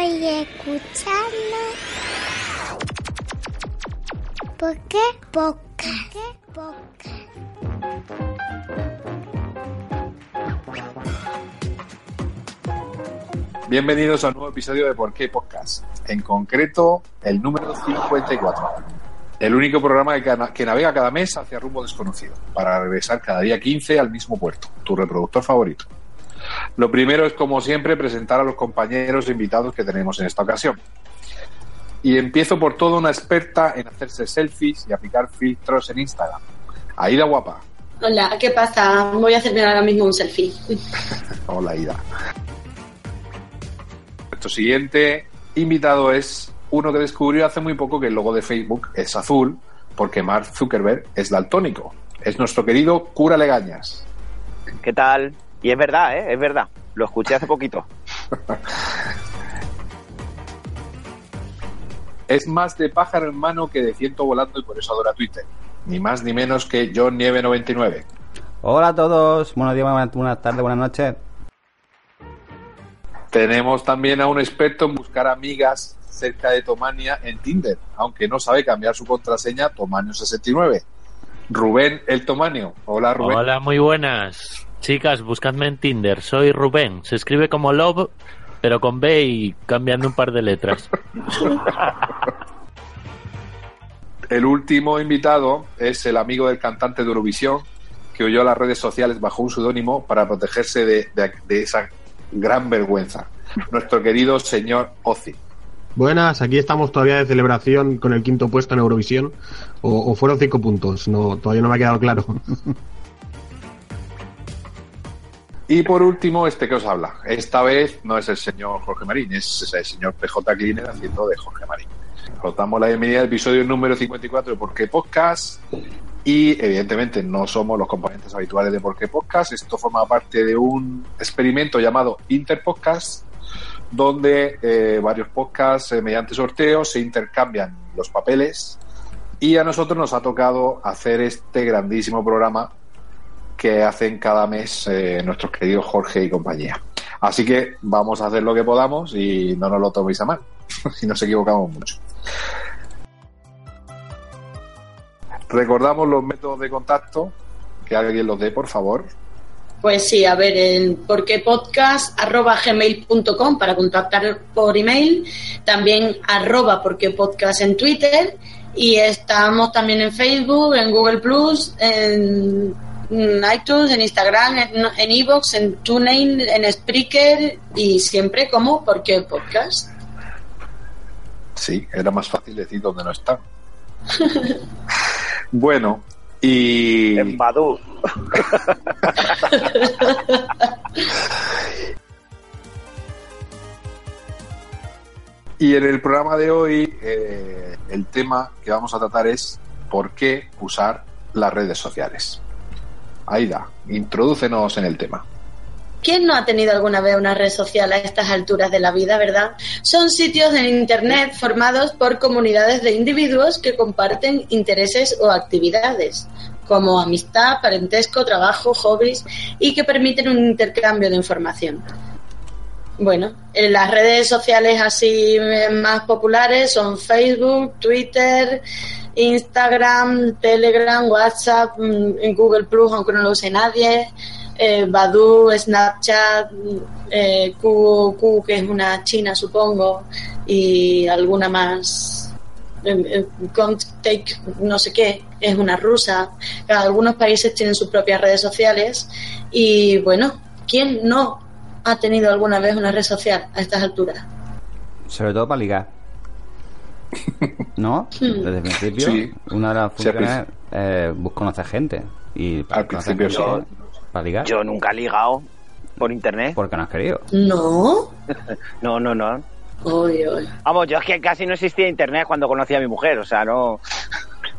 Estoy escuchando. ¿Por qué poca? Bienvenidos a un nuevo episodio de Por qué Podcast. En concreto, el número 54. El único programa que navega cada mes hacia rumbo desconocido, para regresar cada día 15 al mismo puerto, tu reproductor favorito. Lo primero es, como siempre, presentar a los compañeros e invitados que tenemos en esta ocasión. Y empiezo por toda una experta en hacerse selfies y aplicar filtros en Instagram. Aida Guapa. Hola, ¿qué pasa? Voy a hacerme ahora mismo un selfie. Hola, Ida. Nuestro siguiente invitado es uno que descubrió hace muy poco que el logo de Facebook es azul porque Mark Zuckerberg es daltónico. Es nuestro querido Cura Legañas. ¿Qué tal? Y es verdad, ¿eh? Es verdad. Lo escuché hace poquito. Es más de pájaro en mano que de ciento volando y por eso adora Twitter. Ni más ni menos que John Nieve 99. Hola a todos, buenos días, buenas buenas tardes, buenas noches. Tenemos también a un experto en buscar amigas cerca de Tomania en Tinder, aunque no sabe cambiar su contraseña Tomanio69. Rubén el Tomanio. Hola Rubén. Hola, muy buenas. Chicas, buscadme en Tinder. Soy Rubén. Se escribe como Love, pero con B y cambiando un par de letras. El último invitado es el amigo del cantante de Eurovisión que huyó a las redes sociales bajo un seudónimo para protegerse de, de- de esa gran vergüenza. Nuestro querido señor Ozzy. Buenas, aquí estamos todavía de celebración con el quinto puesto en Eurovisión. O, o fueron cinco puntos, no, todavía no me ha quedado claro. Y por último, este que os habla. Esta vez no es el señor Jorge Marín, es el señor PJ Cleaner haciendo de Jorge Marín. Os damos la bienvenida al episodio número 54 de Por qué Podcast. Y evidentemente no somos los componentes habituales de Por qué Podcast. Esto forma parte de un experimento llamado Interpodcast, donde eh, varios podcasts, eh, mediante sorteos, se intercambian los papeles. Y a nosotros nos ha tocado hacer este grandísimo programa que hacen cada mes eh, nuestros queridos Jorge y compañía. Así que vamos a hacer lo que podamos y no nos lo toméis a mal, si nos equivocamos mucho. Recordamos los métodos de contacto, que alguien los dé, por favor. Pues sí, a ver, en porquepodcast.gmail.com para contactar por email, también arroba porquepodcast en Twitter y estamos también en Facebook, en Google Plus, en iTunes, en Instagram, en en Evox, en TuneIn, en Spreaker y siempre como porque podcast. Sí, era más fácil decir dónde no están. bueno, y. En Badu. Y en el programa de hoy, eh, el tema que vamos a tratar es por qué usar las redes sociales. Aida, introdúcenos en el tema. ¿Quién no ha tenido alguna vez una red social a estas alturas de la vida, verdad? Son sitios en Internet formados por comunidades de individuos que comparten intereses o actividades, como amistad, parentesco, trabajo, hobbies, y que permiten un intercambio de información. Bueno, en las redes sociales así eh, más populares son Facebook, Twitter, Instagram, Telegram, WhatsApp, mm, Google Plus, aunque no lo use nadie, eh, Badu, Snapchat, mm, eh, que es una china, supongo, y alguna más. eh, eh, no sé qué, es una rusa. Algunos países tienen sus propias redes sociales y bueno, ¿quién no ha tenido alguna vez una red social a estas alturas? Sobre todo para ligar. ¿No? Desde el principio, Sí. una de las funciones es eh, conocer gente. Y para Al principio gente, Para ligar. Yo nunca he ligado por internet. Porque no has querido. No. No, no, no. Vamos, yo es que casi no existía internet cuando conocí a mi mujer, o sea, no.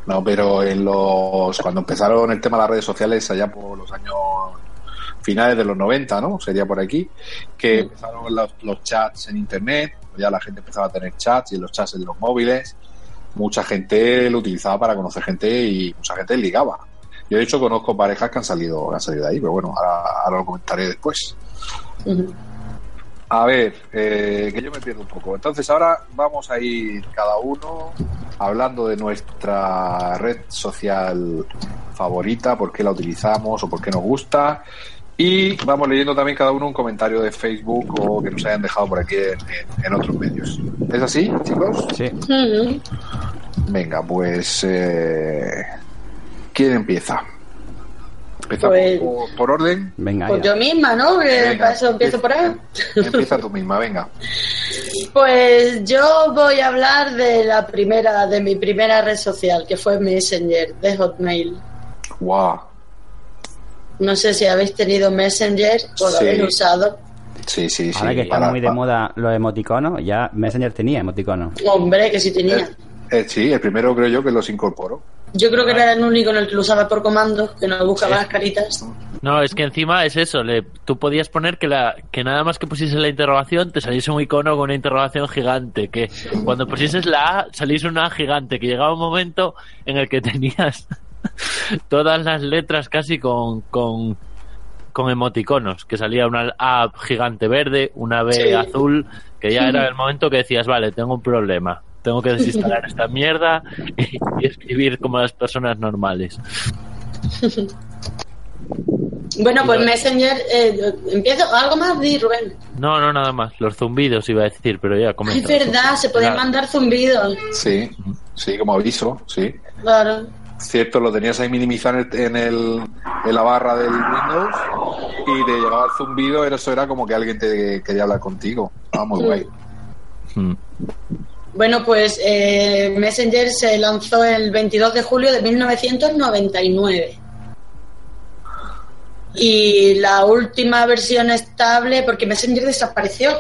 No, pero en los cuando empezaron el tema de las redes sociales allá por los años finales de los 90, ¿no? Sería por aquí, que empezaron los, los chats en internet, ya la gente empezaba a tener chats y los chats en los móviles. Mucha gente lo utilizaba para conocer gente y mucha gente ligaba. Yo de hecho conozco parejas que han salido, que han salido de ahí, pero bueno, ahora, ahora lo comentaré después. A ver, eh, que yo me pierdo un poco. Entonces ahora vamos a ir cada uno hablando de nuestra red social favorita, por qué la utilizamos o por qué nos gusta. Y vamos leyendo también cada uno un comentario de Facebook o que nos hayan dejado por aquí en, en- en otros medios. ¿Es así, chicos? Sí. Venga, pues... Eh, ¿Quién empieza? ¿Empezamos Pues- por, por orden? Venga, Pues ya. yo misma, ¿no? Venga. eso empiezo por ahí. Empieza tú misma, venga. Pues yo voy a hablar de la primera, de mi primera red social, que fue Messenger, de Hotmail. Guau. No sé si habéis tenido Messenger o lo Sí. habéis usado. Sí, sí, sí. Ahora que están muy de moda los emoticonos, ya Messenger tenía emoticonos. Hombre, que sí tenía. Eh, eh, sí, el primero creo yo que los incorporó. Yo creo que era el único en el que lo usaba por comandos, que no buscaba las caritas. No, es que encima es eso, le, tú podías poner que la que nada más que pusieses la interrogación te saliese un icono con una interrogación gigante, que cuando pusieses la A saliese una A gigante, que llegaba un momento en el que tenías todas las letras casi con, con, con emoticonos, que salía una A gigante verde, una B Sí. azul, que ya era el momento que decías, vale, tengo un problema. Tengo que desinstalar esta mierda y, y escribir como las personas normales. Bueno, pues Messenger, eh, empiezo. ¿Algo más? Di, Rubén. No, no, nada más. Los zumbidos iba a decir, pero ya Es comenta. verdad, se podían Claro. mandar zumbidos. Sí, sí, como aviso, sí. Claro. Cierto, lo tenías ahí minimizado en, el- en, el, en la barra del Windows y te llegaba el zumbido, era- eso era como que alguien te quería hablar contigo. Ah, muy guay. Mm. Bueno, pues eh, Messenger se lanzó el 22 de julio de 1999. Y la última versión estable, porque Messenger desapareció.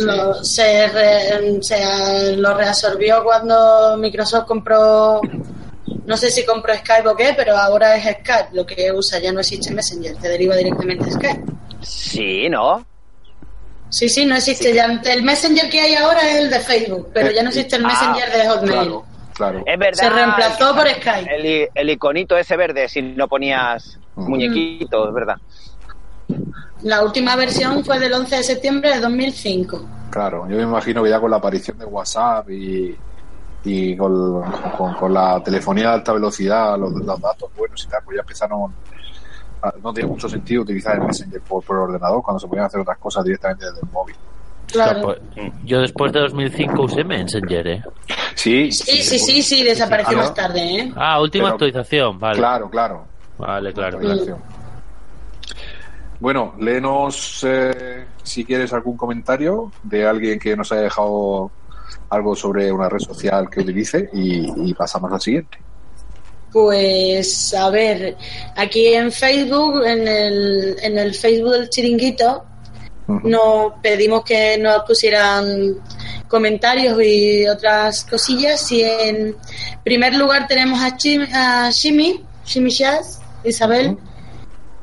Lo, se, re- se- lo reabsorbió cuando Microsoft compró, no sé si compró Skype o qué, pero ahora es Skype lo que usa, ya no existe Messenger, te deriva directamente a Skype. Sí, ¿no? Sí, sí, no existe ya. El Messenger que hay ahora es el de Facebook, pero ya no existe el Ah, Messenger de Hotmail. Claro, claro. Es verdad. Se reemplazó por Skype. El iconito ese verde, si no ponías Mm. muñequitos, es verdad. La última versión fue del 11 de septiembre de 2005. Claro, yo me imagino que ya con la aparición de WhatsApp y, y con, con- con la telefonía de alta velocidad, los, los datos buenos y tal, pues ya empezaron. a- no tiene mucho sentido utilizar el Messenger por, por ordenador cuando se podían hacer otras cosas directamente desde el móvil. Claro. Pues, yo después de 2005 usé Messenger, ¿eh? Sí, Sí, sí, sí, sí, desapareció Ah, ¿no? más tarde, ¿eh? Ah, última Pero- actualización, vale. Claro, claro. Vale, claro. Bueno, léenos eh, si quieres algún comentario de alguien que nos haya dejado algo sobre una red social que utilice y, y pasamos al siguiente. Pues a ver, aquí en Facebook, en el, en el Facebook del chiringuito, nos pedimos que nos pusieran comentarios y otras cosillas. Y en primer lugar tenemos a, Chim, a Shimi, Shimi Shaz, Isabel,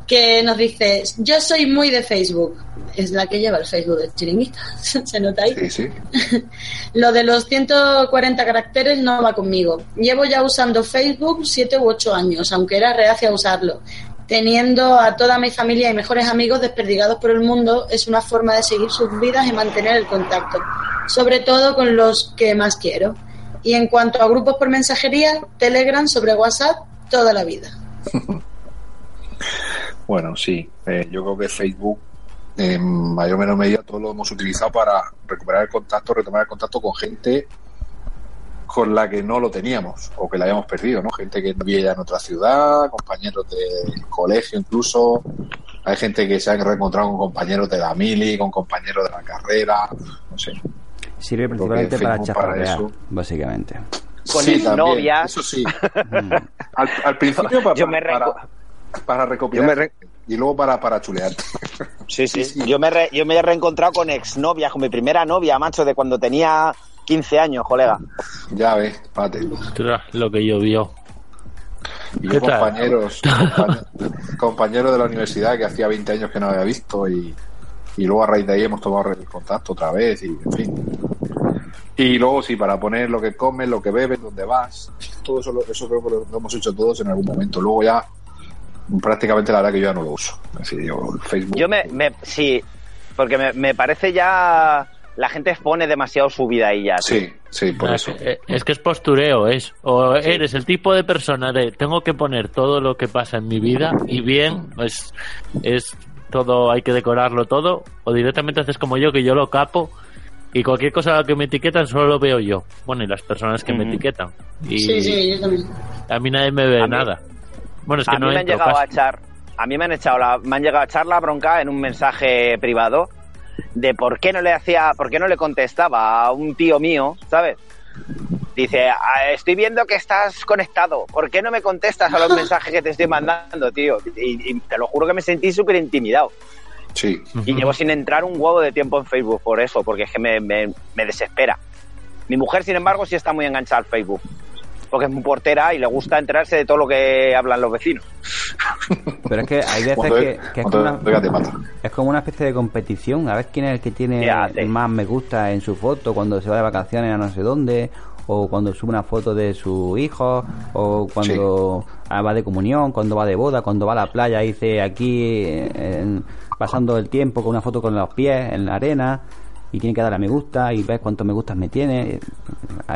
que nos dice, yo soy muy de Facebook. Es la que lleva el Facebook del chiringuito. ¿Se nota ahí? Sí, sí. Lo de los 140 caracteres no va conmigo. Llevo ya usando Facebook 7 u 8 años, aunque era reacia a usarlo. Teniendo a toda mi familia y mejores amigos desperdigados por el mundo, es una forma de seguir sus vidas y mantener el contacto, sobre todo con los que más quiero. Y en cuanto a grupos por mensajería, Telegram sobre WhatsApp, toda la vida. Bueno, sí, eh, yo creo que Facebook en mayor o menor medida todo lo hemos utilizado para recuperar el contacto, retomar el contacto con gente con la que no lo teníamos o que la habíamos perdido, ¿no? Gente que vivía ya en otra ciudad, compañeros del colegio incluso. Hay gente que se ha reencontrado con compañeros de la mili, con compañeros de la carrera, no sé. Sirve principalmente para Facebook para chafardear, eso. básicamente. Con Sí, novias. Eso sí. al, al principio para, Yo me para, para recopilar Yo me re- y luego para, para chulear. Sí, sí. Yo me, re- yo me he reencontrado con exnovias, con mi primera novia, macho, de cuando tenía 15 años, colega. Ya ves, pate. Ostras, Lo que llovió. Y ¿Qué yo compañeros, compañe- compañeros de la universidad que hacía 20 años que no había visto y, y luego a raíz de ahí hemos tomado el contacto otra vez y en fin. Y luego sí, para poner lo que comes, lo que bebes, dónde vas, todo eso, eso creo que lo, lo hemos hecho todos en algún momento. Luego ya prácticamente la verdad que yo ya no lo uso. Decir, yo Facebook. Yo me, me sí, porque me, me parece ya la gente expone demasiado su vida ahí ya. Sí, sí, por Ah, eso. eh, Es que es postureo, es. O eres el tipo de persona de tengo que poner todo lo que pasa en mi vida y bien, pues es todo, hay que decorarlo todo, o directamente haces como yo, que yo lo capo y cualquier cosa que me etiquetan solo lo veo yo. Bueno, y las personas que me etiquetan. Y Sí, sí, yo también. a mí nadie me ve A mí- nada. Bueno, es que a no mí me han entro llegado a casi. echar, a mí me han echado la, me han llegado a echar la bronca en un mensaje privado de por qué no le hacía, por qué no le contestaba a un tío mío, ¿sabes? Dice, "Ah, estoy viendo que estás conectado, ¿por qué no me contestas a los mensajes que te estoy mandando, tío? Y, y te lo juro que me sentí súper intimidado. Sí. Y llevo sin entrar un huevo de tiempo en Facebook por eso, porque es que me, me- me desespera. Mi mujer, sin embargo, sí está muy enganchada al Facebook. Porque es muy portera y le gusta enterarse de todo lo que hablan los vecinos. Pero es que hay veces Cuando- que, que es, como una, es como especie de competición. A ver quién es el que tiene más me gusta en su foto cuando se va de vacaciones a no sé dónde, o cuando sube una foto de su hijo, o cuando ah, va de comunión, cuando va de boda, cuando va a la playa y dice aquí eh, en- pasando el tiempo con una foto con los pies en la arena. Y tiene que darle a me gusta y ves cuántos me gustas me tiene.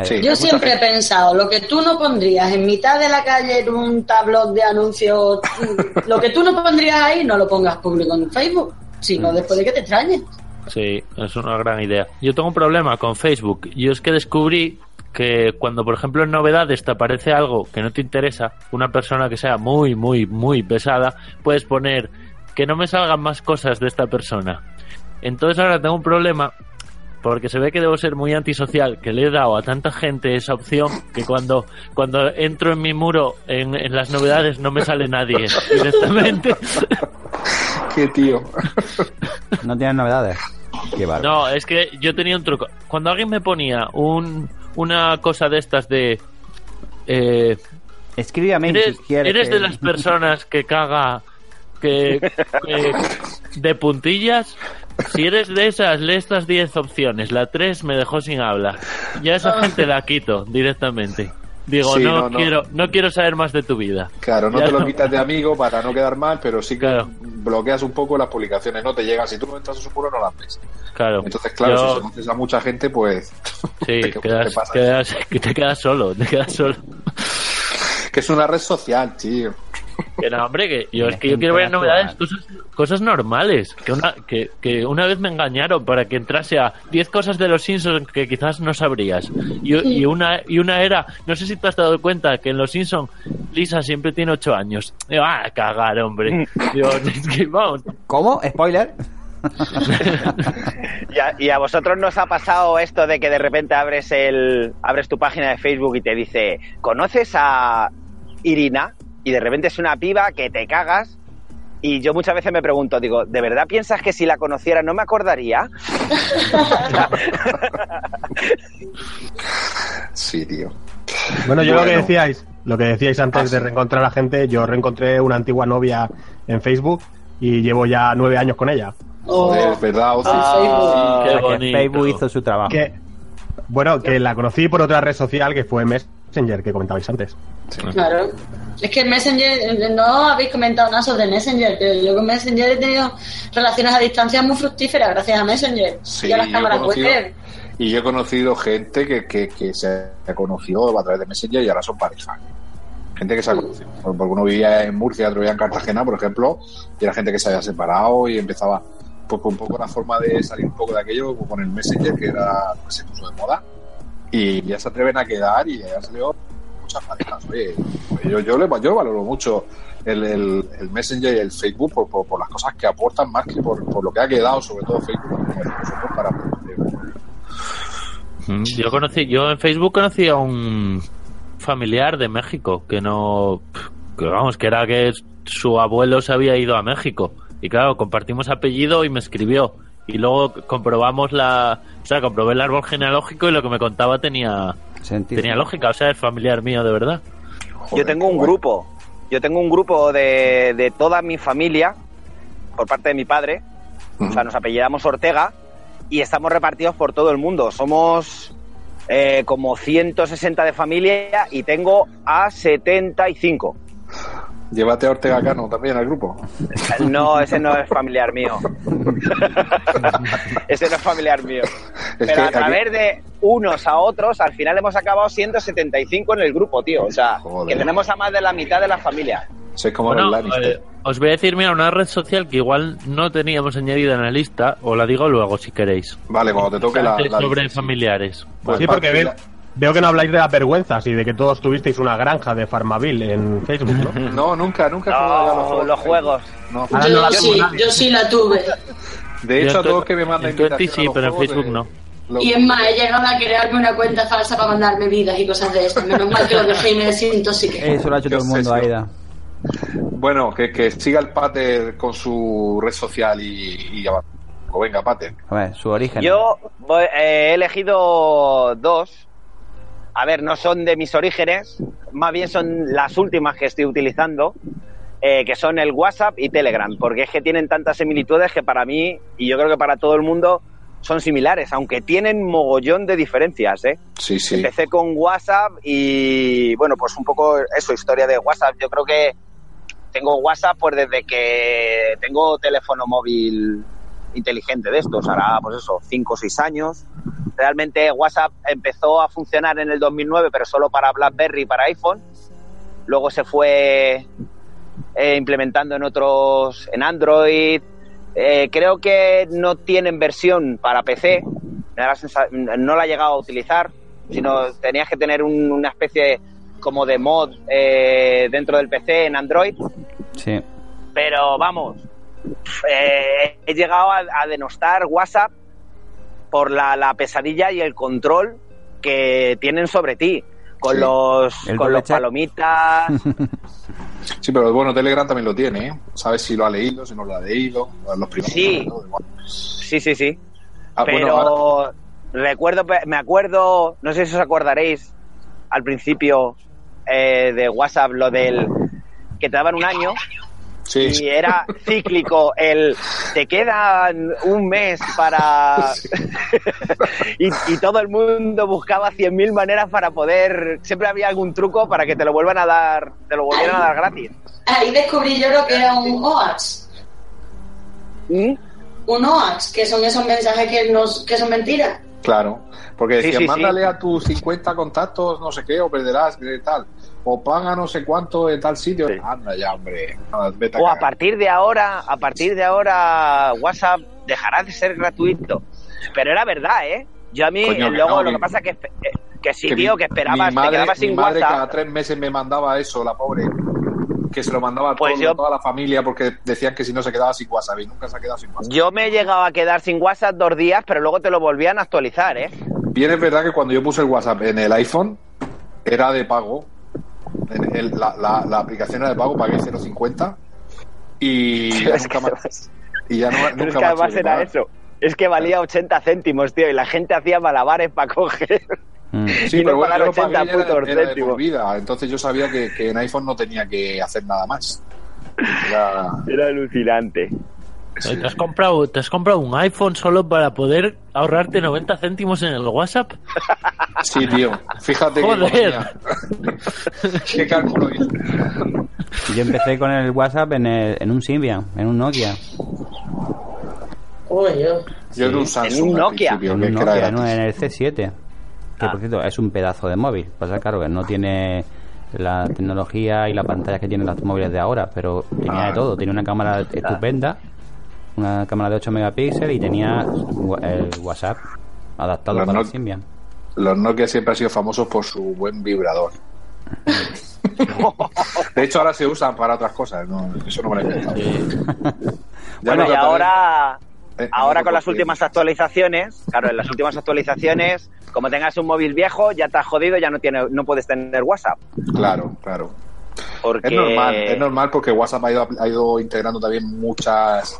Sí. Yo siempre he pensado, lo que tú no pondrías en mitad de la calle en un tablón de anuncios, lo que tú no pondrías ahí, no lo pongas público en Facebook, sino después de que te extrañes. Sí, es una gran idea. Yo tengo un problema con Facebook. Yo es que descubrí que cuando, por ejemplo, en novedades te aparece algo que no te interesa, una persona que sea muy, muy, muy pesada, puedes poner que no me salgan más cosas de esta persona. Entonces ahora tengo un problema porque se ve que debo ser muy antisocial, que le he dado a tanta gente esa opción que cuando, cuando entro en mi muro en, en las novedades no me sale nadie directamente. Qué tío. No tienes novedades. Qué. No, es que yo tenía un truco. Cuando alguien me ponía un, una cosa de estas de... Eh, Escríbeme eres, si quieres. eres que- de las personas que caga que, que- de puntillas. Si eres de esas, lee estas 10 opciones. La 3 me dejó sin habla. Ya esa gente la quito directamente. Digo, Sí, no, no, no. quiero no quiero saber más de tu vida. Claro, no Ya te lo no. quitas de amigo para no quedar mal, pero sí que Claro. bloqueas un poco las publicaciones, no te llegan. Si tú no entras a su muro, no las ves. Claro. Entonces, claro, Yo- si se lo haces a mucha gente, pues. Sí, te quedas solo, te quedas solo. Que es una red social, tío. Que no, hombre, que yo es que yo quiero ver novedades, cosas, cosas normales. Que una, que, que una vez me engañaron para que entrase a 10 cosas de los Simpsons que quizás no sabrías. Y, y una y una era, no sé si te has dado cuenta que en los Simpsons Lisa siempre tiene 8 años. Digo, ah, cagar, hombre. Digo, es que, vamos. ¿Cómo? ¿Spoiler? ¿Y a, y a vosotros nos ha pasado esto de que de repente abres el abres tu página de Facebook y te dice, ¿conoces a Irina? Y de repente es una piba que te cagas. Y yo muchas veces me pregunto, digo, ¿de verdad piensas que si la conociera no me acordaría? Sí, tío. Bueno, yo lo que decíais, lo que decíais antes de reencontrar a la gente, yo reencontré una antigua novia en Facebook y llevo ya nueve años con ella. Joder, es verdad, Ozzy. Ah, Qué O sea, que bonito. Facebook hizo su trabajo. Que, bueno, que la conocí por otra red social que fue Messenger, que comentabais antes. Claro. Es que Messenger, eh, no habéis comentado nada sobre Messenger, pero yo con Messenger he tenido relaciones a distancia muy fructíferas gracias a Messenger Sí, y a las cámaras conocido- web. Y yo he conocido gente que, que, que se conoció a través de Messenger y ahora son pareja. Gente que se ha conocido. Porque uno vivía en Murcia, otro vivía en Cartagena, por ejemplo, y era gente que se había separado y empezaba pues, un poco la forma de salir un poco de aquello con el Messenger, que era que se puso de moda. Y ya se atreven a quedar y ya salió Oye, yo, yo, le, yo valoro mucho el, el, el Messenger y el Facebook por, por, por las cosas que aportan más que por, por lo que ha quedado, sobre todo Facebook, para Yo conocí, yo en Facebook conocí a un familiar de México que no, que vamos, que era que su abuelo se había ido a México. Y claro, compartimos apellido y me escribió. Y luego comprobamos la, o sea, comprobé el árbol genealógico y lo que me contaba tenía Sentido. tenía lógica, o sea, es familiar mío de verdad. Yo tengo un grupo, yo tengo un grupo de, de toda mi familia, por parte de mi padre, o sea, nos apellidamos Ortega y estamos repartidos por todo el mundo. Somos eh, como 160 de familia y tengo a 75. Llévate a Ortega Cano también al grupo. No, ese no es familiar mío. ese no es familiar mío. Es Pero a aquí- través de unos a otros, al final hemos acabado siendo 75 en el grupo, tío. O sea, Joder. que tenemos a más de la mitad de la familia. Sois como Bueno, los eh, os voy a decir, mira, una red social que igual no teníamos añadida en la lista, o la digo luego si queréis. Vale, cuando te toque la, sobre familiares. Pues sí, porque parte ve- veo que no habláis de las vergüenzas y de que todos tuvisteis una granja de Farmaville en Facebook, ¿no? No, nunca, nunca No, los juegos. No. No Yo la sí, yo sí la tuve. De hecho, a todos que me mandan invitación sí, a los pero en Facebook de- no. Y es más, he llegado a crearme una cuenta falsa para mandarme vidas y cosas de estas. Menos mal que lo dejé y me desintoxiqué. Eso lo ha hecho todo el mundo. Aida. Bueno, que, que siga el Pater con su red social y, y ya va. O venga, Pater. A ver, su origen. Yo voy- eh, he elegido dos. A ver, no son de mis orígenes, más bien son las últimas que estoy utilizando, eh, que son el WhatsApp y Telegram, porque es que tienen tantas similitudes que para mí, y yo creo que para todo el mundo, son similares, aunque tienen mogollón de diferencias, ¿eh? Sí, sí. Empecé con WhatsApp y bueno, pues un poco eso, historia de WhatsApp. Yo creo que tengo WhatsApp pues desde que tengo teléfono móvil inteligente de estos, hará pues eso, 5 o 6 años. Realmente WhatsApp empezó a funcionar en el 2009, pero solo para BlackBerry y para iPhone. Luego se fue eh, implementando en otros, en Android. Eh, creo que no tienen versión para PC. La no la he llegado a utilizar, sino tenías que tener un- una especie como de mod eh, dentro del PC en Android. Sí. Pero vamos, he llegado a, a denostar WhatsApp por la, la pesadilla y el control que tienen sobre ti. Con Sí. los, El con los palomitas. Sí, pero bueno, Telegram también lo tiene, ¿eh? Sabes si lo ha leído, si no lo ha leído. Los primeros. Sí, sí, sí. Ah, Pero bueno, ahora- recuerdo, me acuerdo, no sé si os acordaréis al principio eh, de WhatsApp lo del que te daban un año sí, y era cíclico el te quedan un mes para y, y todo el mundo buscaba 100.000 maneras para poder siempre había algún truco para que te lo vuelvan a dar te lo volvieran a dar gratis Ahí descubrí yo lo que era un OAX. ¿Mm? Un OAX, que son esos mensajes que, nos, que son mentiras. Claro, porque decían, sí, sí. mándale a tus 50 contactos, no sé qué, o perderás, tal. O paga no sé cuánto en tal sitio. Anda ya, hombre. Nada, vete a O a partir de ahora, a partir de ahora, WhatsApp dejará de ser gratuito. Pero era verdad, ¿eh? Yo a mí, Coño, no, lo que- pasa es que, eh, que sí, Que tío, mi- que esperabas, mi madre, te quedabas mi sin madre WhatsApp. cada tres meses me mandaba eso, la pobre. Que se lo mandaba a Pues todo- yo- toda la familia porque decían que si no se quedaba sin WhatsApp y nunca se ha quedado sin WhatsApp. Yo me he llegado a quedar sin WhatsApp dos días, pero luego te lo volvían a actualizar, ¿eh? Bien es verdad que cuando yo puse el WhatsApp en el iPhone era de pago. En el- la, la- la aplicación era de pago, pagué 0.50 y ya Es nunca que- más. Y ya no, Pero nunca es que más además era pagar. eso. Es que valía 80 céntimos, tío, y la gente hacía malabares para coger. Mm. Sí, y pero no bueno, yo lo pagué 80 y era, putos era de por vida. Entonces yo sabía que, que en iPhone no tenía que hacer nada más. Era- Era alucinante. ¿Te has, comprado, ¿Te has comprado un iPhone solo para poder ahorrarte 90 céntimos en el WhatsApp? Sí, tío. Fíjate Joder. que qué cálculo hice. Yo empecé con el WhatsApp en, el- en un Symbian, en un Nokia. Uy, yo. Yo en un Samsung un al Nokia. En que, un Nokia, no, en el C7. Que por cierto es un pedazo de móvil. Pasa claro que no tiene la tecnología y la pantalla que tienen los móviles de ahora, pero tenía Ah. de todo. Tenía una cámara estupenda, una cámara de 8 megapíxeles y tenía el WhatsApp adaptado Los para el Nokia- Symbian. Los Nokia siempre han sido famosos por su buen vibrador. De hecho, ahora se usan para otras cosas. ¿no? Eso no me lo he inventado. Bueno, y ahora, en ahora con las últimas actualizaciones, claro, en las últimas actualizaciones, como tengas un móvil viejo, ya te has jodido, ya no tiene, no puedes tener WhatsApp. Claro, claro. Porque Es normal, es normal porque WhatsApp ha ido, ha ido integrando también muchas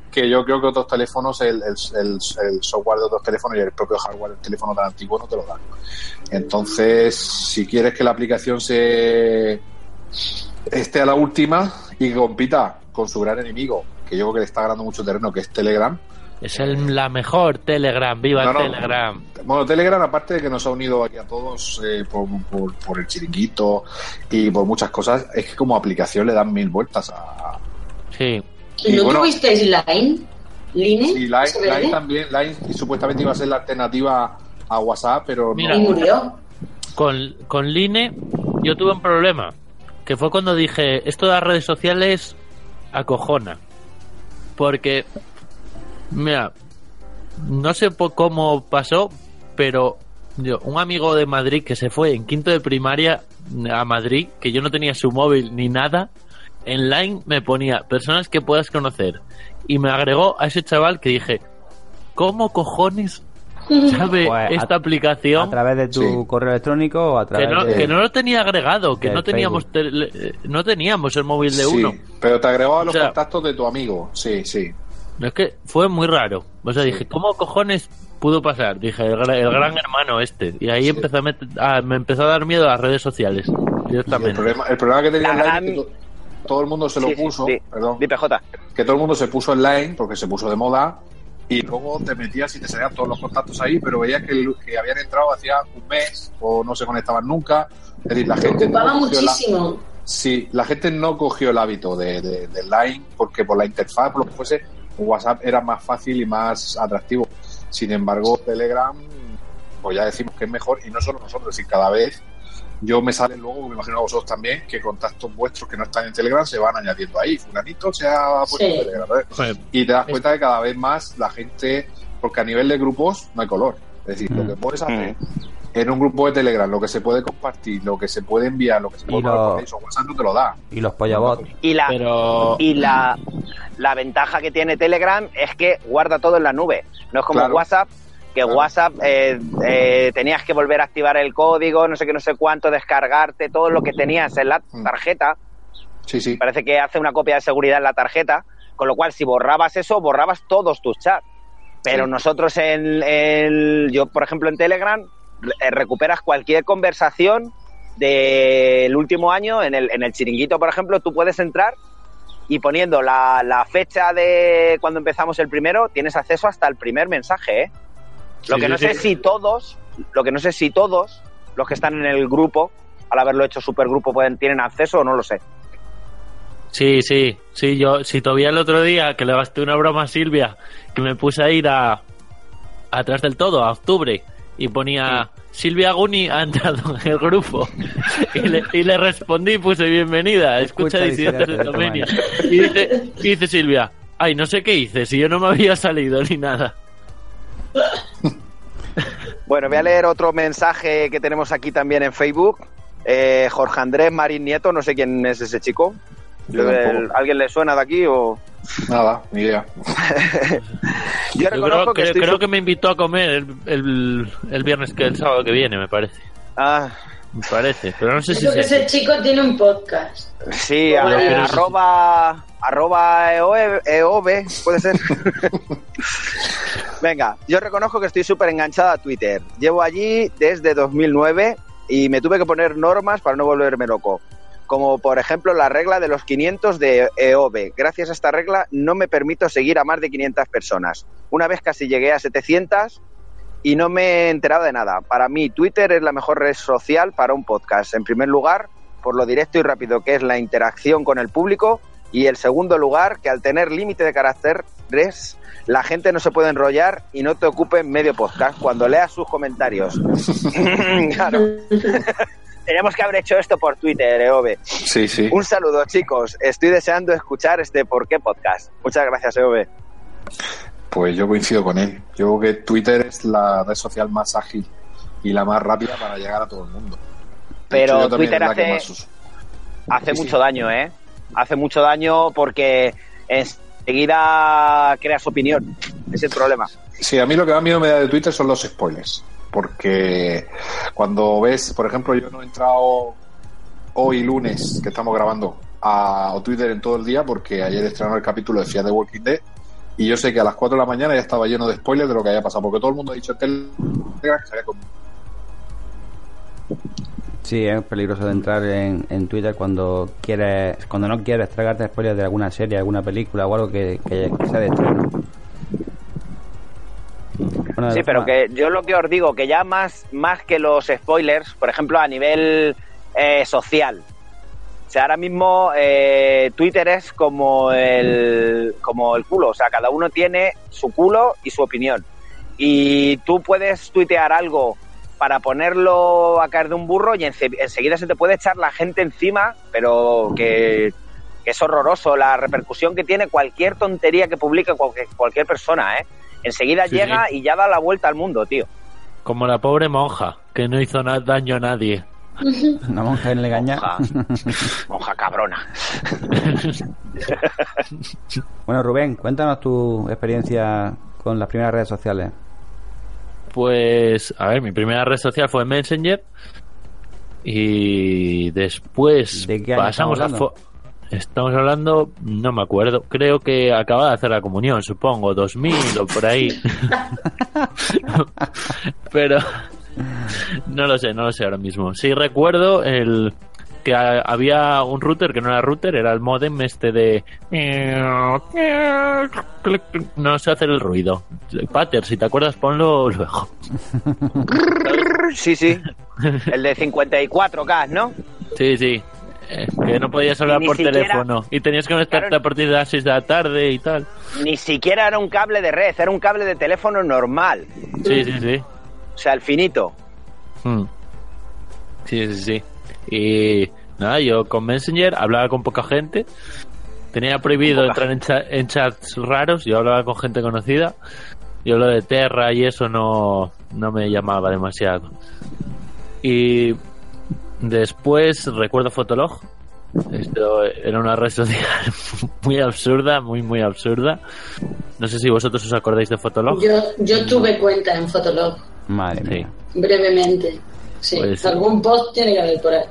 que yo creo que otros teléfonos, el, el, el- el software de otros teléfonos y el propio hardware del teléfono tan antiguo no te lo dan. Entonces, si quieres que la aplicación se esté a la última y compita con su gran enemigo, que yo creo que le está ganando mucho terreno, que es Telegram. Es el- la mejor Telegram, viva No, no. Telegram. Bueno, Telegram, aparte de que nos ha unido aquí a todos eh, por, por- por el chiringuito y por muchas cosas, es que como aplicación le dan mil vueltas a, Sí. ¿Y no bueno, tuvisteis Line? ¿Line? Sí, Line. Line también, Line y supuestamente iba a ser la alternativa a WhatsApp, pero Mira. no. Y murió. Con, con Line yo tuve un problema, que fue cuando dije, esto de las redes sociales acojona. Porque, mira, no sé cómo pasó, pero yo, un amigo de Madrid que se fue en quinto de primaria a Madrid, que yo no tenía su móvil ni nada, en Line me ponía personas que puedas conocer. Y me agregó a ese chaval que dije, ¿cómo cojones sabe Pues, a- esta aplicación? A través de tu Sí. correo electrónico o a que través no, de... que no lo tenía agregado, que no teníamos tele- no teníamos el móvil de Sí, uno. pero te agregaba a los O sea- contactos de tu amigo. Sí, sí. No, Es que fue muy raro. O sea, dije, ¿cómo cojones pudo pasar? Dije, el, gra- el gran hermano este. Y ahí Sí. empezó a met- a- me empezó a dar miedo a las redes sociales. Y el Directamente. problema, el problema que tenía La Line gran- es que to- todo el mundo se lo Sí, sí, puso, sí. perdón, Di PJ. que todo el mundo se puso online porque se puso de moda y luego te metías y te salían todos los contactos ahí, pero veías que, que habían entrado hacía un mes o no se conectaban nunca. Es decir, la gente no la- muchísimo. Sí, la gente no cogió el hábito de, de- del line porque por la interfaz, por lo que fuese, WhatsApp era más fácil y más atractivo. Sin embargo, Telegram, pues ya decimos que es mejor y no solo nosotros, y cada vez yo me sale luego, me imagino a vosotros también, que contactos vuestros que no están en Telegram se van añadiendo ahí. Fulanito se ha puesto Sí. en Telegram. ¿sabes? Joder, Y te das cuenta que cada vez más la gente, porque a nivel de grupos no hay color. Es decir, lo que puedes hacer en un grupo de Telegram, lo que se puede compartir, lo que se puede enviar, lo que se puede compartir, eso WhatsApp no te lo da. Y los pollabots. Y la, Pero y la, la ventaja que tiene Telegram es que guarda todo en la nube. No es como Claro. WhatsApp, que. WhatsApp eh, eh, tenías que volver a activar el código, no sé qué, no sé cuánto, descargarte todo lo que tenías en la Mm. tarjeta. Sí, sí. Parece que hace una copia de seguridad en la tarjeta, con lo cual si borrabas eso, borrabas todos tus chats. Pero Sí. nosotros en el, yo por ejemplo en Telegram eh, recuperas cualquier conversación del último año, en el, en el chiringuito por ejemplo, tú puedes entrar y poniendo la, la fecha de cuando empezamos el primero, tienes acceso hasta el primer mensaje, ¿eh? Lo Sí, que no sí, sé sí. si todos, lo que no sé si todos los que están en el grupo, al haberlo hecho supergrupo, pueden, tienen acceso o no lo sé. Sí, sí, sí, yo, si todavía el otro día que le gasté una broma a Silvia, que me puse a ir a atrás del todo, a octubre, y ponía Silvia Guni ha entrado en el grupo. y, le, y le respondí, puse bienvenida, escucha, Escucha disidentes de dominio. Y dice, y dice Silvia, ay, no sé qué hice, si yo no me había salido ni nada. Bueno, voy a leer otro mensaje que tenemos aquí también en Facebook. Eh, Jorge Andrés Marín Nieto, no sé quién es ese chico. El- ¿Alguien le suena de aquí o...? Nada, ni idea. Yo creo, que creo- creo que me invitó a comer el, el, el viernes que el sábado que viene, me parece. Ah, Me parece, pero no sé si Creo que es ese chico tiene un podcast. sí, a- arroba... Arroba EOB, EOB, puede ser. Venga, yo reconozco que estoy súper enganchada a Twitter. Llevo allí desde 2009 y me tuve que poner normas para no volverme loco. Como por ejemplo la regla de los 500 de EOB. Gracias a esta regla no me permito seguir a más de 500 personas. Una vez casi llegué a 700 y no me he enterado de nada. Para mí Twitter es la mejor red social para un podcast. En primer lugar, por lo directo y rápido que es la interacción con el público. Y el segundo lugar, que al tener límite de caracteres, la gente no se puede enrollar y no te ocupe medio podcast cuando leas sus comentarios. claro. Teníamos que haber hecho esto por Twitter, EOB. Sí, sí. Un saludo, chicos. Estoy deseando escuchar este ¿Por qué podcast? Muchas gracias, EOB. Pues yo coincido con él. Yo creo que Twitter es la red social más ágil y la más rápida para llegar a todo el mundo. Pero hecho, Twitter hace-. Hace Sí, sí. mucho daño, ¿eh? Hace mucho daño porque enseguida creas opinión. Es el problema. Sí, a mí lo que más miedo me da de Twitter son los spoilers. Porque cuando ves, por ejemplo, yo no he entrado hoy lunes, que estamos grabando, a Twitter en todo el día, porque ayer estrenó el capítulo de Fear the Walking Dead. Y yo sé que a las 4 de la mañana ya estaba lleno de spoilers de lo que había pasado, porque todo el mundo ha dicho que se. Sí, es peligroso de entrar en, en Twitter cuando quieres, cuando no quieres tragarte spoilers de alguna serie, alguna película o algo que, que, que sea de estreno. Bueno, Sí, pero forma- que yo lo que os digo, que ya más, más que los spoilers, por ejemplo, a nivel eh, social. O sea, ahora mismo eh, Twitter es como el, como el culo. O sea, cada uno tiene su culo y su opinión. Y tú puedes tuitear algo para ponerlo a caer de un burro y ense- enseguida se te puede echar la gente encima, pero que, que es horroroso la repercusión que tiene cualquier tontería que publique cualquier, cualquier persona, ¿eh? Enseguida Sí, llega sí. y ya da la vuelta al mundo, tío. Como la pobre monja, que no hizo na- daño a nadie. Una monja en legaña. Monja. Monja cabrona. bueno, Rubén, cuéntanos tu experiencia con las primeras redes sociales. Pues, a ver, mi primera red social fue Messenger. Y después ¿De qué año pasamos a. estamos hablando, no me acuerdo, creo que acaba de hacer la comunión, supongo, 2000 o por ahí. Pero no lo sé, no lo sé ahora mismo. Sí recuerdo el, que a- había un router que no era router, era el modem este de... No sé hacer el ruido. Pater, si te acuerdas, ponlo luego. Sí, sí. El de 54K, ¿no? Sí, sí. Eh, que no podías hablar por siquiera- teléfono y tenías que conectarte Claro. a partir de las 6 de la tarde y tal. Ni siquiera era un cable de red, era un cable de teléfono normal. Sí, sí, sí. O sea, el finito. Mm. Sí, sí, sí. Y nada, yo con Messenger hablaba con poca gente. Tenía prohibido entrar en, cha- en chats raros. Yo hablaba con gente conocida. Yo lo de Terra y eso no, no me llamaba demasiado. Y después recuerdo Fotolog. Esto era una red social muy absurda, muy, muy absurda. No sé si vosotros os acordáis de Fotolog. Yo, yo tuve cuenta en Fotolog, Madre mía. brevemente. Sí, Pues- algún post tiene que haber por ahí.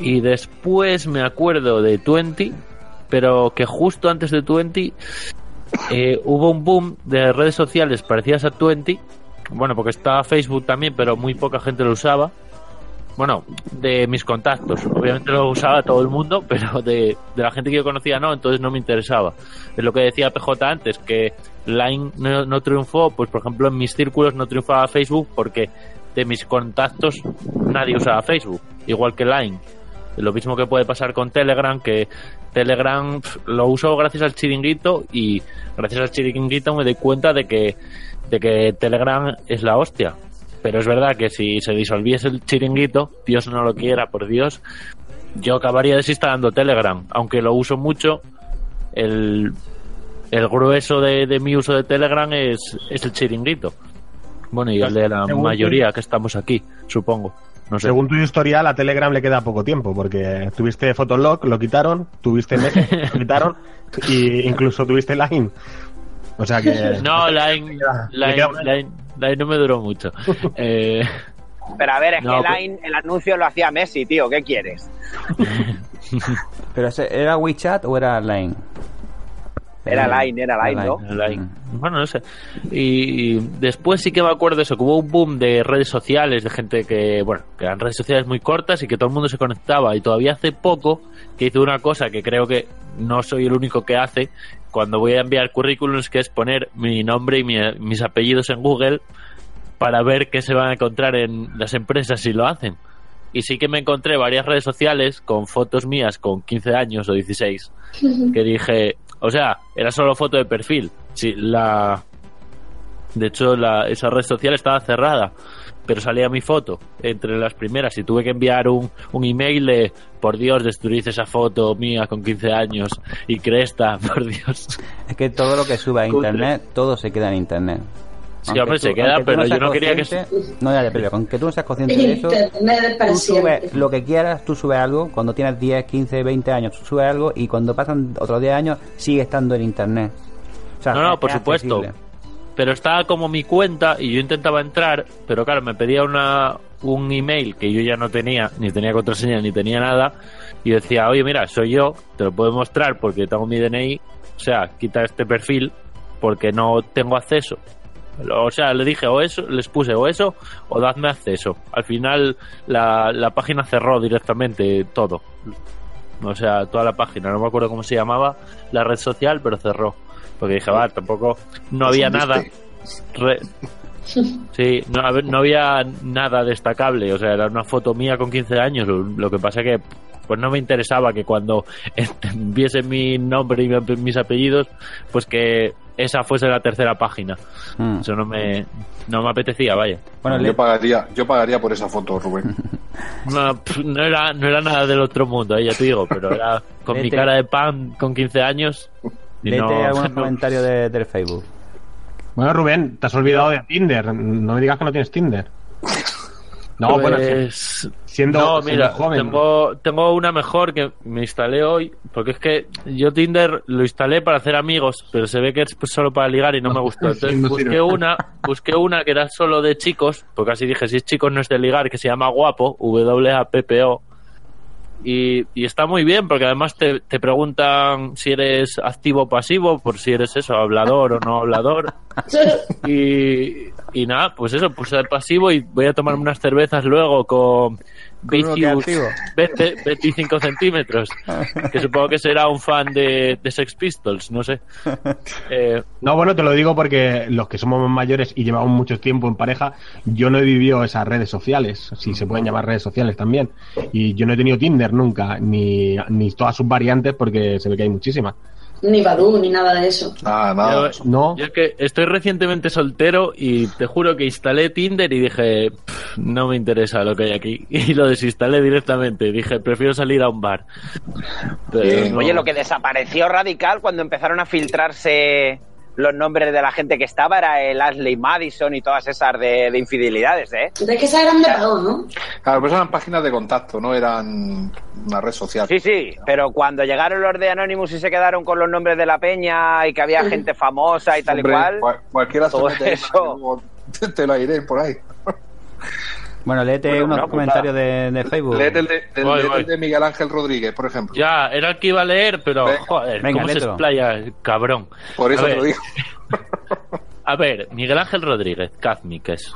Y después me acuerdo de Twenty, pero que justo antes de Twenty eh, hubo un boom de redes sociales parecidas a Twenty. Bueno, porque estaba Facebook también, pero muy poca gente lo usaba. Bueno, de mis contactos. Obviamente lo usaba todo el mundo, pero de, de la gente que yo conocía no, entonces no me interesaba. Es lo que decía PJ antes, que Line no, no triunfó, pues por ejemplo en mis círculos no triunfaba Facebook porque de mis contactos nadie usaba Facebook, igual que Line. Lo mismo que puede pasar con Telegram, que Telegram lo uso gracias al chiringuito y gracias al chiringuito me doy cuenta de que, de que Telegram es la hostia. Pero es verdad que si se disolviese el chiringuito, Dios no lo quiera, por Dios, yo acabaría desinstalando Telegram. Aunque lo uso mucho, el, el grueso de, de mi uso de Telegram es, es el chiringuito. Bueno, y el de la Según mayoría que estamos aquí, supongo. No sé. Según tu historial, a Telegram le queda poco tiempo, porque tuviste Fotolog, lo quitaron, tuviste Messenger, lo quitaron, y incluso tuviste Line. O sea que... No, Line, queda- le Line, queda- Line- Line no me duró mucho. Eh, Pero a ver, es No, que pero- Line, el anuncio lo hacía Messi, tío. ¿Qué quieres? ¿Pero era WeChat o era Line? Era Line, era Line, ¿no? Line. Bueno, no sé. Y, y después sí que me acuerdo eso, que hubo un boom de redes sociales, de gente que, bueno, que eran redes sociales muy cortas y que todo el mundo se conectaba. Y todavía hace poco que hice una cosa que creo que no soy el único que hace cuando voy a enviar currículums, que es poner mi nombre y mi- mis apellidos en Google para ver qué se van a encontrar en las empresas si lo hacen. Y sí que me encontré varias redes sociales con fotos mías con 15 años o 16 que dije, o sea, era solo foto de perfil. Sí, la de hecho la, esa red social estaba cerrada, pero salía mi foto entre las primeras y tuve que enviar un, un email de, por Dios, destruís esa foto mía con 15 años y cresta, por Dios. Es que todo lo que sube a internet, todo se queda en internet. Sí, hombre, se queda, pero yo seas no quería que No, ya, pero aunque tú no seas consciente de eso, tú subes lo que quieras, tú subes algo, cuando tienes 10, 15, 20 años, tú subes algo y cuando pasan otros 10 años sigue estando en internet. O sea, No, no, por supuesto. accesible. Pero estaba como mi cuenta y yo intentaba entrar, pero claro, me pedía una, un email que yo ya no tenía, ni tenía contraseña, ni tenía nada. Y yo decía, oye, mira, soy yo, te lo puedo mostrar porque tengo mi DNI. O sea, quita este perfil porque no tengo acceso. O sea, le dije o eso, les puse o eso o dadme acceso. Al final la, la página cerró directamente todo. O sea, toda la página, no me acuerdo cómo se llamaba la red social, pero cerró. Porque dije, va, tampoco no había nada. Re- Sí, no había nada destacable, o sea, era una foto mía con 15 años, lo, lo que pasa que pues no me interesaba que cuando viese mi nombre y mi- mis apellidos, pues que esa fuese la tercera página. Mm. Eso no me no me apetecía, vaya. Bueno, yo le- pagaría, yo pagaría por esa foto, Rubén. No, no era no era nada del otro mundo, eh, ya te digo, pero era con mi cara de pan con 15 años. Léete no- algún no- comentario de- del Facebook. Bueno, Rubén, te has olvidado de Tinder. No me digas que no tienes Tinder. No, bueno, Pues, siendo, no, siendo mira, joven. tengo, tengo una mejor que me instalé hoy, porque es que yo Tinder lo instalé para hacer amigos, pero se ve que es pues, solo para ligar y no me gustó. Entonces No busqué una, busqué una que era solo de chicos, porque así dije, si es chicos no es de ligar, que se llama Guapo, W-A-P-P-O. Y, y está muy bien, porque además te, te preguntan si eres activo o pasivo, por si eres eso, hablador o no hablador. Y, y nada, pues eso, puse el pasivo y voy a tomarme unas cervezas luego con uno que Vicious activo. 20 25 centímetros, que supongo que será un fan de, de Sex Pistols, no sé. Eh, No, bueno, te lo digo porque los que somos mayores y llevamos mucho tiempo en pareja, yo no he vivido esas redes sociales, si se pueden llamar redes sociales también. Y yo no he tenido Tinder nunca, ni, ni todas sus variantes, porque se ve que hay muchísimas. Ni Badu, ni nada de eso. Ah, nada. yo, No, yo es que estoy recientemente soltero y te juro que instalé Tinder y dije, "Pff, no me interesa lo que hay aquí. Y lo desinstalé directamente. Dije, prefiero salir a un bar. Pero Bien. no- Oye, lo que desapareció radical cuando empezaron a filtrarse los nombres de la gente que estaba era el Ashley Madison y todas esas de, de infidelidades, ¿eh? Es que esa eran de pago, ¿no? Claro, pues eran páginas de contacto, no eran una red social. Sí, sí, pero cuando llegaron los de Anonymous y se quedaron con los nombres de la peña y que había gente famosa y tal Hombre, y cual, cual- cualquiera se todo mete ahí eso. te lo iré por ahí. Bueno, léete Bueno, unos comentarios de, de Facebook. Léete el de, del- Voy, léete voy. el de Miguel Ángel Rodríguez, por ejemplo. Ya, era el que iba a leer, pero Venga. joder, Venga, ¿cómo se explaya el cabrón? Por eso A te ver, lo digo. A ver, Miguel Ángel Rodríguez, Kazmi, que es.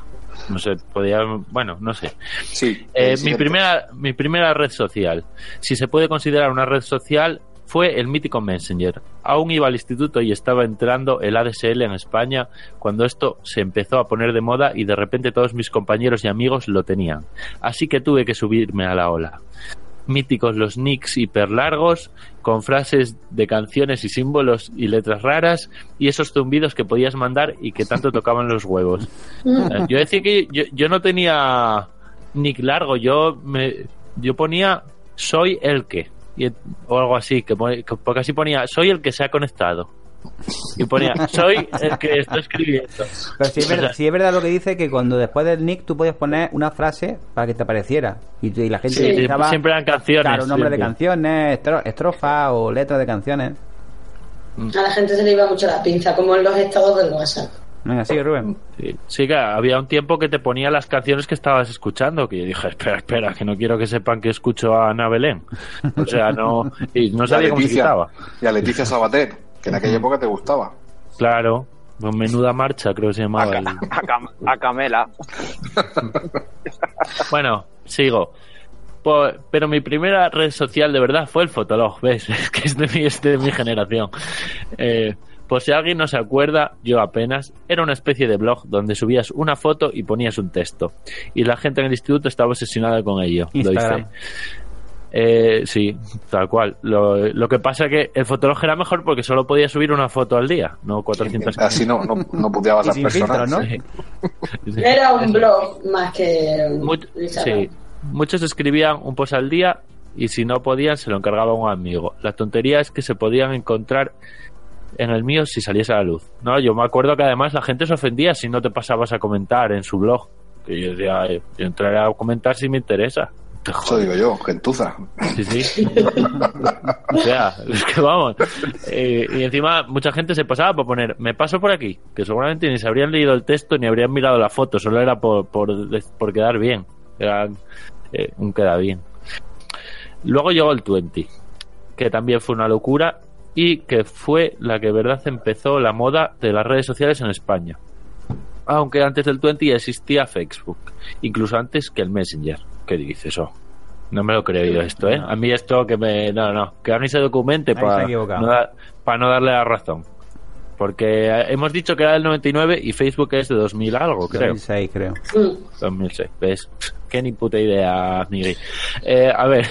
No sé, podía. Bueno, no sé. Sí. Eh, mi, primera, mi primera red social, si se puede considerar una red social, fue el mítico Messenger. Aún iba al instituto y estaba entrando el ADSL en España cuando esto se empezó a poner de moda y de repente todos mis compañeros y amigos lo tenían. Así que tuve que subirme a la ola. Míticos los nicks hiperlargos, con frases de canciones y símbolos y letras raras, y esos zumbidos que podías mandar y que tanto tocaban los huevos. Eh, Yo decía que yo, yo no tenía nick largo, yo me yo ponía soy el que y- o algo así, que, pone- que- porque así ponía soy el que se ha conectado. Y ponía soy el que está escribiendo. Pero si es, O sea, verdad, si es verdad lo que dice que cuando después del nick tú podías poner una frase para que te apareciera. Y, y la gente Sí, utilizaba, siempre eran canciones, Claro, nombres de canciones, estro- estrofas o letras de canciones. A la gente se le iba mucho la pinza, como en los estados del WhatsApp. Venga, sigue Rubén. Sí, sí que había un tiempo que te ponía las canciones que estabas escuchando, que yo dije, espera, espera, que no quiero que sepan que escucho a Ana Belén. O sea, no, y no sabía cómo se quitaba. Y a Leticia Sabater, que en aquella época te gustaba. Claro, con menuda marcha creo que se llamaba. el- a, Cam- a Camela. Bueno, sigo. Pero mi primera red social de verdad fue el Fotolog, ¿ves? Es que es de mi, es de mi generación. Eh, por si alguien no se acuerda, yo apenas, era una especie de blog donde subías una foto y ponías un texto. Y la gente en el instituto estaba obsesionada con ello. Instagram. fe. Eh, sí, tal cual. Lo, lo que pasa que el Fotolog era mejor porque solo podía subir una foto al día, no 400 Así no, no, no puteabas las personas. filtro, ¿no? Sí. Era un blog más que. Much- sí. Muchos escribían un post al día y si no podían se lo encargaba a un amigo. La tontería es que se podían encontrar en el mío si saliese a la luz. No, yo me acuerdo que además la gente se ofendía si no te pasabas a comentar en su blog. Que yo decía, "Eh, yo entraré a comentar si me interesa. Te Eso digo yo, gentuza. Sí, sí. o sea, es que vamos. Eh, y encima mucha gente se pasaba por poner, me paso por aquí, que seguramente ni se habrían leído el texto ni habrían mirado la foto, solo era por, por, por quedar bien. Era eh, un queda bien. Luego llegó el 20, que también fue una locura y que fue la que verdad empezó la moda de las redes sociales en España. Aunque antes del 20 ya existía Facebook, incluso antes que el Messenger. ¿Qué dices eso? No me lo creo yo esto, ¿eh? A mí esto que me... No, no, que se documente Ahí se ha para no, para no darle la razón. Porque eh, hemos dicho que era del 99 y Facebook es de 2000 algo, creo. 2006, creo. Mm. 2006, ¿ves? Qué ni puta idea, Miguel. Eh, a ver,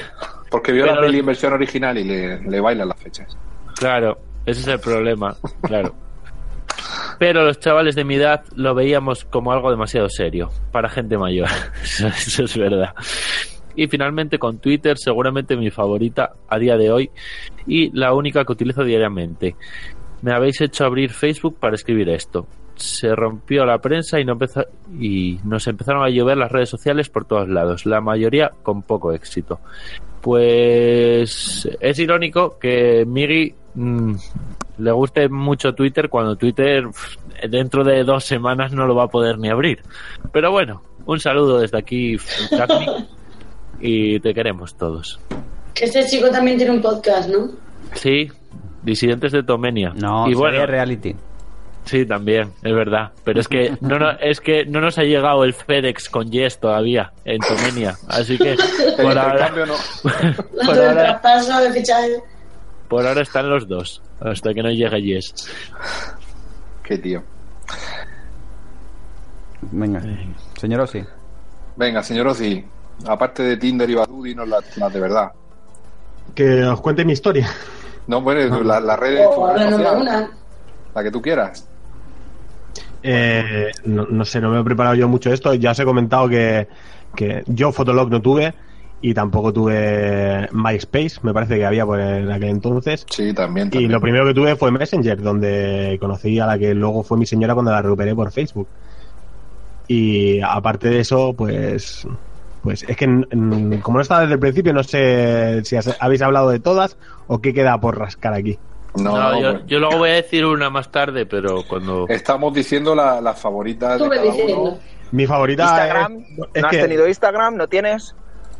Porque vio Pero- la peli en versión original y le, le bailan las fechas. Claro, ese es el problema, claro. Pero los chavales de mi edad lo veíamos como algo demasiado serio para gente mayor. Eso, es verdad. Y finalmente con Twitter, seguramente mi favorita a día de hoy y la única que utilizo diariamente. Me habéis hecho abrir Facebook para escribir esto. Se rompió la prensa y, no empezó, y nos empezaron a llover las redes sociales por todos lados, la mayoría con poco éxito. Pues es irónico que Miri mm, le guste mucho Twitter cuando Twitter dentro de dos semanas no lo va a poder ni abrir. Pero bueno, un saludo desde aquí, y te queremos todos. Que este chico también tiene un podcast, ¿no? Sí, disidentes de Tomenia. No, y sería bueno, reality. Sí, también, es verdad. Pero es que no, no, es que no nos ha llegado el FedEx con Yes todavía en Tomenia. Así que por ahora, por el ahora, traspaso de fichaje. Por ahora están los dos. Hasta que no llegue Yes. Qué tío. Venga, señor Osi. Venga, señor Ozzy, aparte de Tinder y Badoo, dinos las las de verdad. Que os cuente mi historia. No, bueno, la, la red, O tu red háblanos de social, una. la que tú quieras. Eh, no, no sé, no me he preparado yo mucho esto. Ya os he comentado que, que yo Fotolog no tuve y tampoco tuve MySpace, me parece que había por en aquel entonces. Sí, también. Y también. lo primero que tuve fue Messenger, donde conocí a la que luego fue mi señora cuando la recuperé por Facebook. Y aparte de eso, pues pues es que como no estaba desde el principio, no sé si has- habéis hablado de todas o qué queda por rascar aquí. No, yo, pues, yo luego voy a decir una más tarde, pero cuando. Estamos diciendo la- las favoritas de cada uno. Mi favorita Instagram, es, ¿no has que, tenido Instagram? ¿No tienes?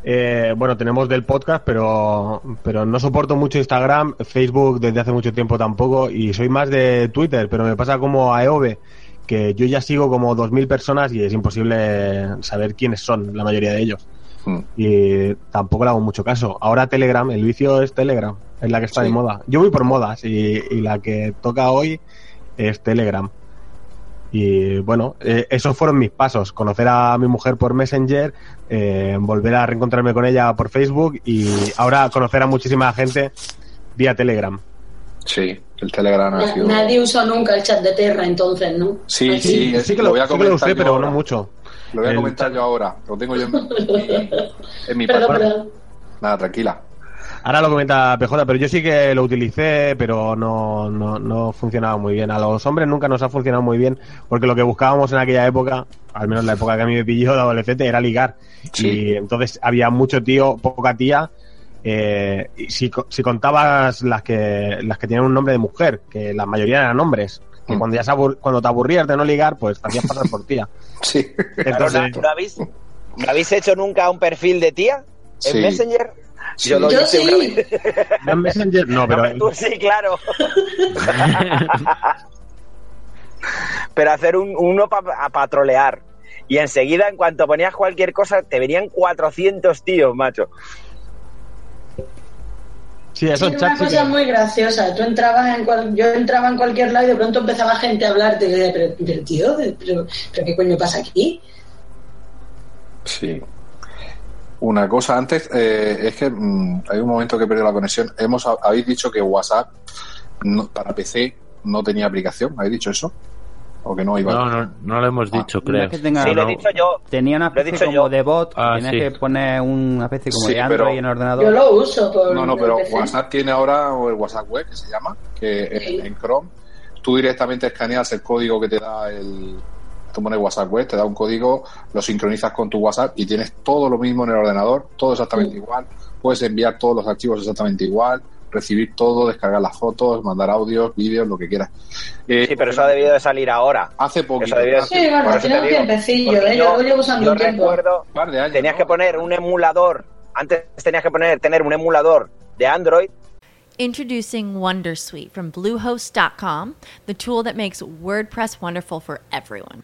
Eh, bueno, tenemos del podcast, pero, pero no soporto mucho Instagram, Facebook desde hace mucho tiempo tampoco, y soy más de Twitter, pero me pasa como a Eove, que yo ya sigo como 2.000 personas y es imposible saber quiénes son la mayoría de ellos. Mm. Y tampoco le hago mucho caso. Ahora Telegram, el vicio es Telegram, es la que está Sí. de moda. Yo voy por modas y, y la que toca hoy es Telegram. Y bueno, eh, esos fueron mis pasos. Conocer a mi mujer por Messenger, eh, volver a reencontrarme con ella por Facebook y ahora conocer a muchísima gente vía Telegram. Sí, el Telegram ha Na- sido. Nadie usó nunca el chat de Terra entonces, ¿no? Sí, sí, es- sí que lo lo, voy a sí que lo comentar usé, yo pero ahora. no mucho. Lo voy a El comentar chat- yo ahora. Lo tengo yo en mi, en mi Perdón, página. perdón. Nada, tranquila. Ahora lo comenta PJ, pero yo sí que lo utilicé, pero no, no, no funcionaba muy bien. A los hombres nunca nos ha funcionado muy bien, porque lo que buscábamos en aquella época, al menos la época que a mí me pilló de adolescente, era ligar. Sí. Y entonces había mucho tío, poca tía. eh, y si, co- si contabas las que las que tenían un nombre de mujer, que la mayoría eran hombres, que Mm. cuando ya cuando te aburrías de no ligar, pues te hacías pasar por tía. Sí. Entonces, ¿No, no habéis, ¿No habéis hecho nunca un perfil de tía en Sí. Messenger? Yo lo Yo hice sí. una vez. ¿no en Messenger? No, pero tú sí, claro. pero hacer un, uno para patrolear. Y enseguida, en cuanto ponías cualquier cosa, te venían 400 tíos, macho. sí, Sí, esos era una cosa que- muy graciosa. Tú entrabas en cual- yo entraba en cualquier lado y de pronto empezaba gente a hablarte. Decía, pero, pero, tío, pero, pero ¿qué coño pasa aquí? Sí. Una cosa antes, eh, es que mm, hay un momento que he perdido la conexión. Hemos, habéis dicho que WhatsApp no- para PC no tenía aplicación. ¿Habéis dicho eso? ¿O que no iba? No, no, no lo hemos dicho, No creo. es que tenga- Sí, lo he dicho yo. Tenía una especie dicho como yo. de bot, Ah, tenías sí. que poner una especie como Sí, de Android pero- en el Yo ordenador. lo uso por No, no, pero PC. WhatsApp tiene ahora el WhatsApp web que se llama, que en, en Chrome tú directamente escaneas el código que te da el. Tú pones WhatsApp web, te da un código, lo sincronizas con tu WhatsApp y tienes todo lo mismo en el ordenador, todo exactamente igual. Puedes enviar todos los archivos exactamente igual, recibir todo, descargar las fotos, mandar audios, vídeos, lo que quieras. Eh, Sí, pero eso ha debido de salir ahora. Hace poquito, hace Sí, bueno, tiene un digo. tiempecillo, ¿eh? Yo lo llevo usando yo un tiempo. recuerdo, un par de años. tenías ¿no? que poner un emulador. Antes tenías que poner, tener un emulador de Android Introducing Wondersuite from Bluehost.com, the tool that makes WordPress wonderful for everyone.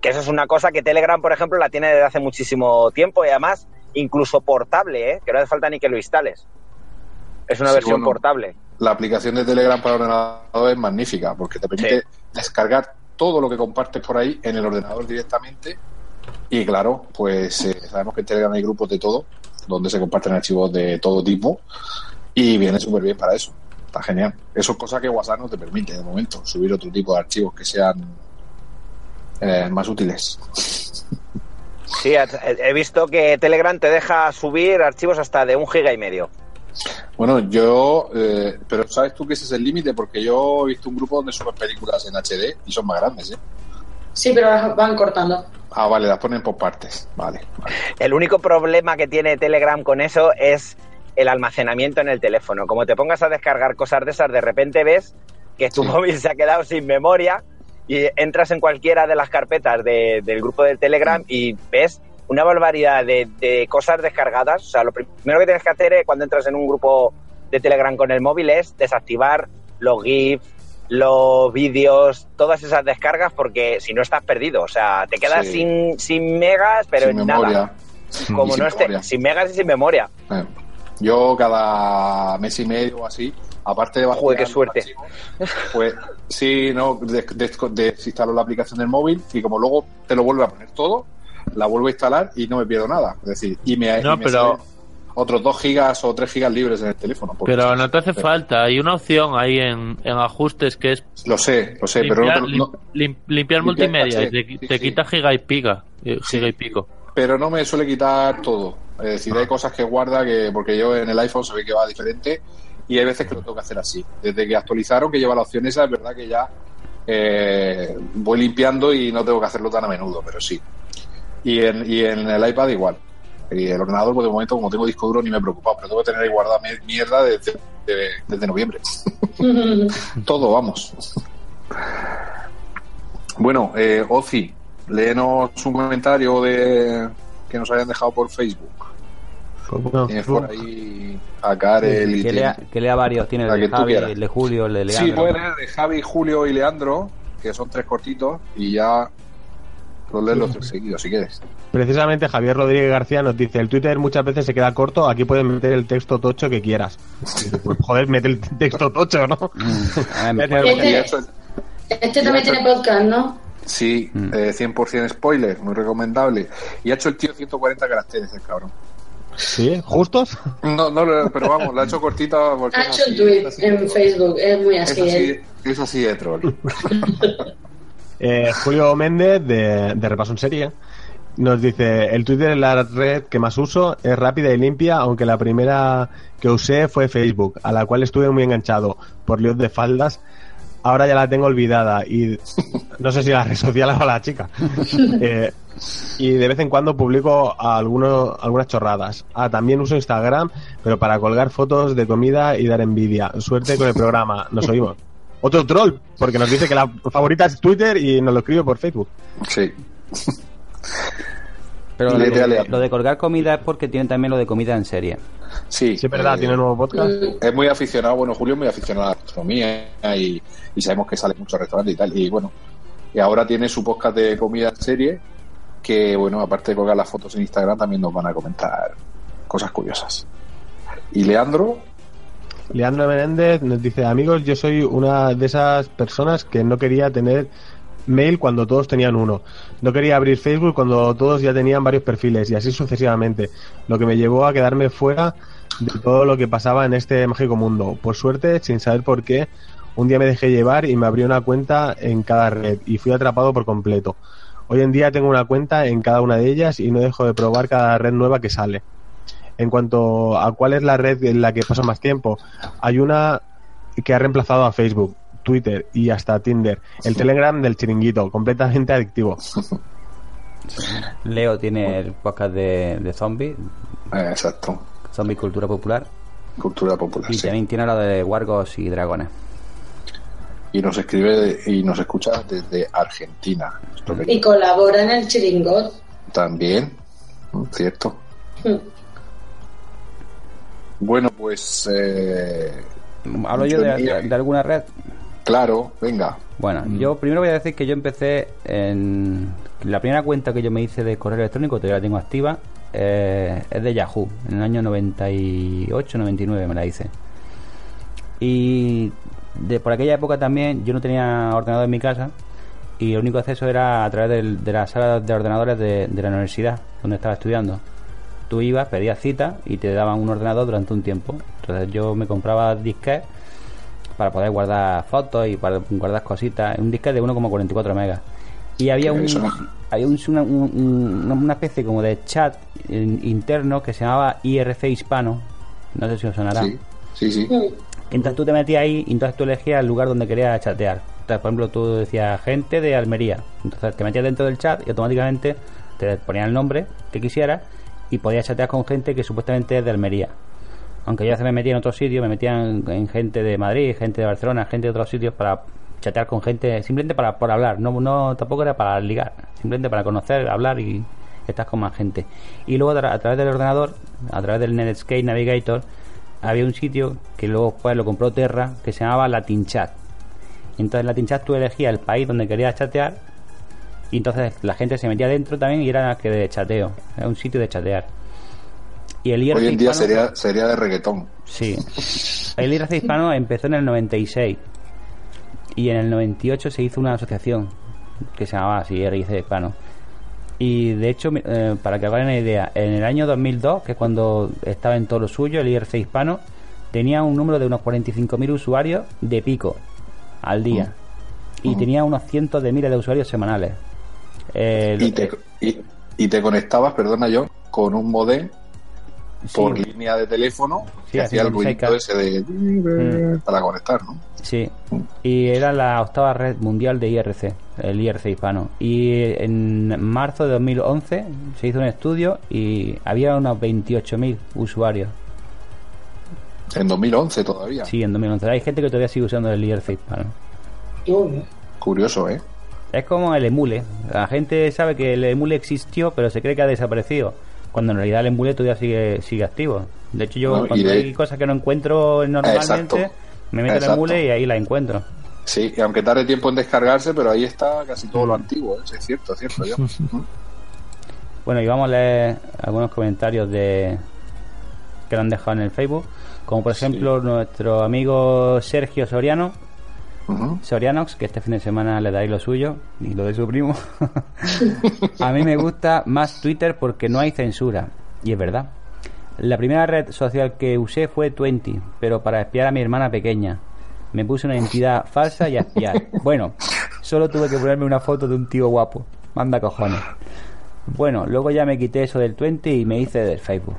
Que eso es una cosa que Telegram, por ejemplo, la tiene desde hace muchísimo tiempo y además incluso portable, ¿eh? que no hace falta ni que lo instales. Es una Sí, versión bueno. portable. La aplicación de Telegram para ordenador es magnífica porque te permite descargar todo lo que compartes por ahí en el ordenador directamente. Y claro, pues eh, sabemos que en Telegram hay grupos de todo, donde se comparten archivos de todo tipo y viene súper bien para eso. Está genial. Eso es cosa que WhatsApp no te permite de momento, subir otro tipo de archivos que sean eh, más útiles. Sí, he visto que Telegram te deja subir archivos hasta de un giga y medio. Bueno, yo, eh, pero ¿sabes tú que ese es el límite? Porque yo he visto un grupo donde suben películas en HD y son más grandes, ¿eh? Sí, pero las van cortando. Ah, vale, las ponen por partes. Vale. El único problema que tiene Telegram con eso es el almacenamiento en el teléfono. Como te pongas a descargar cosas de esas, de repente ves que tu móvil se ha quedado sin memoria y entras en cualquiera de las carpetas de- del grupo del Telegram y ves una barbaridad de, de cosas descargadas. O sea, lo primero que tienes que hacer eh, cuando entras en un grupo de Telegram con el móvil es desactivar los GIFs, los vídeos, todas esas descargas, porque si no estás perdido. O sea, te quedas Sí. sin, sin megas, pero Sin en memoria. nada. Como no sin esté, memoria. sin megas y sin memoria. Eh, Yo cada mes y medio o así, aparte de bajar Joder, qué suerte. pues sí, no, des- des- desinstalo la aplicación del móvil y como luego te lo vuelve a poner todo, la vuelvo a instalar y no me pierdo nada. Es decir, y me, No, y me pero- otros 2 gigas o 3 gigas libres en el teléfono. Pero no te hace falta. Hay una opción ahí en, en ajustes que es Lo sé, lo sé, pero no limpiar, te- no- lim- lim- limpiar Limpiar multimedia y te quita giga y pica. eh, Giga y pico. pero no me suele quitar todo. Es decir, hay cosas que guarda que, porque yo en el iPhone se ve que va diferente y hay veces que lo tengo que hacer así. Desde que actualizaron, que lleva la opción esa, es verdad que ya eh, voy limpiando y no tengo que hacerlo tan a menudo, pero sí. Y en, y en el iPad igual. Y el ordenador, pues de momento, como tengo disco duro, ni me he preocupado, pero tengo que tener ahí guardada mi- mierda desde, de- desde noviembre. Todo, vamos. Bueno, eh, Ozi, léenos un comentario de que nos hayan dejado por Facebook. Tienes por ahí a Karel y que, lea, que lea varios. Tiene el de Javi, el de Julio, el de Sí, Leandro. puede leer de Javi, Julio y Leandro, que son tres cortitos, y ya los lees los tres seguidos si quieres. Precisamente Javier Rodríguez García nos dice, el Twitter muchas veces se queda corto, aquí puedes meter el texto tocho que quieras. Pues, joder, mete el texto tocho, ¿no? Este, este también tiene podcast, ¿no? Sí, eh, 100% spoiler, muy recomendable. Y ha hecho el tío 140 caracteres, el cabrón. ¿Sí? ¿Justos? No, no, pero vamos, lo ha hecho cortita porque Ha hecho un así, tweet así, en Facebook, es muy es así. así, ¿eh? es así de troll. Eh, Julio Méndez, de, de Repaso en Serie, nos dice, el Twitter es la red que más uso, es rápida y limpia, aunque la primera que usé fue Facebook, a la cual estuve muy enganchado por líos de faldas. Ahora ya la tengo olvidada y no sé si la red social o la chica. Eh, y de vez en cuando publico algunos, algunas chorradas. Ah, también uso Instagram, pero para colgar fotos de comida y dar envidia. Suerte con el programa, nos oímos. Otro troll, porque nos dice que la favorita es Twitter y nos lo escribe por Facebook. Sí. Pero lo de, lo de colgar comida es porque tienen también lo de comida en serie. Sí, Sí, es verdad, eh, tiene nuevo podcast. Es muy aficionado, bueno, Julio es muy aficionado a la gastronomía y, y sabemos que sale mucho restaurantes y tal. Y bueno, y ahora tiene su podcast de comida en serie, que bueno, aparte de colgar las fotos en Instagram, también nos van a comentar cosas curiosas. Y Leandro, Leandro Menéndez nos dice, amigos, yo soy una de esas personas que no quería tener mail cuando todos tenían uno. No quería abrir Facebook cuando todos ya tenían varios perfiles y así sucesivamente. Lo que me llevó a quedarme fuera de todo lo que pasaba en este mágico mundo. Por suerte, sin saber por qué, un día me dejé llevar y me abrió una cuenta en cada red y fui atrapado por completo. Hoy en día tengo una cuenta en cada una de ellas y no dejo de probar cada red nueva que sale. En cuanto a cuál es la red en la que paso más tiempo, hay una que ha reemplazado a Facebook, Twitter y hasta Tinder, el Telegram del chiringuito, completamente adictivo. Leo tiene el podcast de, de zombies. exacto. Zombie Cultura Popular. Cultura popular, Y sí. también tiene lo de wargos y dragones. Y nos escribe y nos escucha desde Argentina. Y colabora en el chiringot. También, cierto. Hmm. Bueno, pues. eh, ¿Hablo yo de alguna red? Claro, venga. Bueno, yo primero voy a decir que yo empecé en... La primera cuenta que yo me hice de correo electrónico, todavía la tengo activa, eh, es de Yahoo, en el año 98, 99 me la hice. Y de, por aquella época también yo no tenía ordenador en mi casa y el único acceso era a través del- de la sala de ordenadores de, de la universidad donde estaba estudiando. Tú ibas, pedías cita y te daban un ordenador durante un tiempo. Entonces yo me compraba disquetes para poder guardar fotos y para guardar cositas. Un disquete de 1,44 megas. Y había un, había un- una, un- un- una especie como de chat in- interno que se llamaba IRC Hispano. No sé si os sonará. Sí, sí, sí. Entonces tú te metías ahí y entonces tú elegías el lugar donde querías chatear. Entonces, por ejemplo, tú decías gente de Almería. Entonces te metías dentro del chat y automáticamente te ponían el nombre que quisieras y podías chatear con gente que supuestamente es de Almería. Aunque yo a me metía en otros sitios, me metía en, en gente de Madrid, gente de Barcelona, gente de otros sitios para chatear con gente, simplemente para por hablar. No, no tampoco era para ligar, simplemente para conocer, hablar y estar con más gente. Y luego a, a través del ordenador, a través del Netscape Navigator, había un sitio que luego pues lo compró Terra que se llamaba Latin Chat. Entonces en Latin Chat tú elegías el país donde querías chatear y entonces la gente se metía dentro también y era que de chateo, era un sitio de chatear. Y el IRC Hoy en día hispano- sería, sería de reggaetón. Sí. El IRC hispano empezó en el 96 y en el 98 se hizo una asociación que se llamaba así, IRC hispano. Y de hecho, eh, para que hagan una idea, en el año 2002, que es cuando estaba en todo lo suyo, el IRC hispano tenía un número de unos 45.000 usuarios de pico al día. Y tenía unos cientos de miles de usuarios semanales. Eh, Y te, y, y te conectabas, perdona yo, con un modem por línea de teléfono Sí, que hacía el 56K. ruido ese de Mm. para conectar, ¿no? Sí, y era la octava red mundial de IRC, el IRC hispano. Y en marzo de 2011 se hizo un estudio y había unos 28.000 usuarios. En 2011 todavía. Sí, en 2011. Hay gente que todavía sigue usando el IRC hispano. Curioso, ¿eh? Es como el emule. La gente sabe que el emule existió, pero se cree que ha desaparecido. Cuando en realidad el emule todavía sigue, sigue activo. De hecho, yo No, cuando de- hay cosas que no encuentro normalmente, Exacto. me meto en el emule y ahí la encuentro. Sí, y aunque tarde tiempo en descargarse, pero ahí está casi todo lo antiguo, ¿eh? Es cierto, es cierto. ya. Bueno, y vamos a leer algunos comentarios de que lo han dejado en el Facebook. Como por ejemplo nuestro amigo Sergio Soriano. Sorianox, que este fin de semana le daréis lo suyo y lo de su primo. a mí me gusta más Twitter porque no hay censura. Y es verdad. La primera red social que usé fue Twenty, pero para espiar a mi hermana pequeña. Me puse una identidad falsa y a espiar. Bueno, solo tuve que ponerme una foto de un tío guapo. Manda cojones. Bueno, luego ya me quité eso del 20 y me hice del Facebook.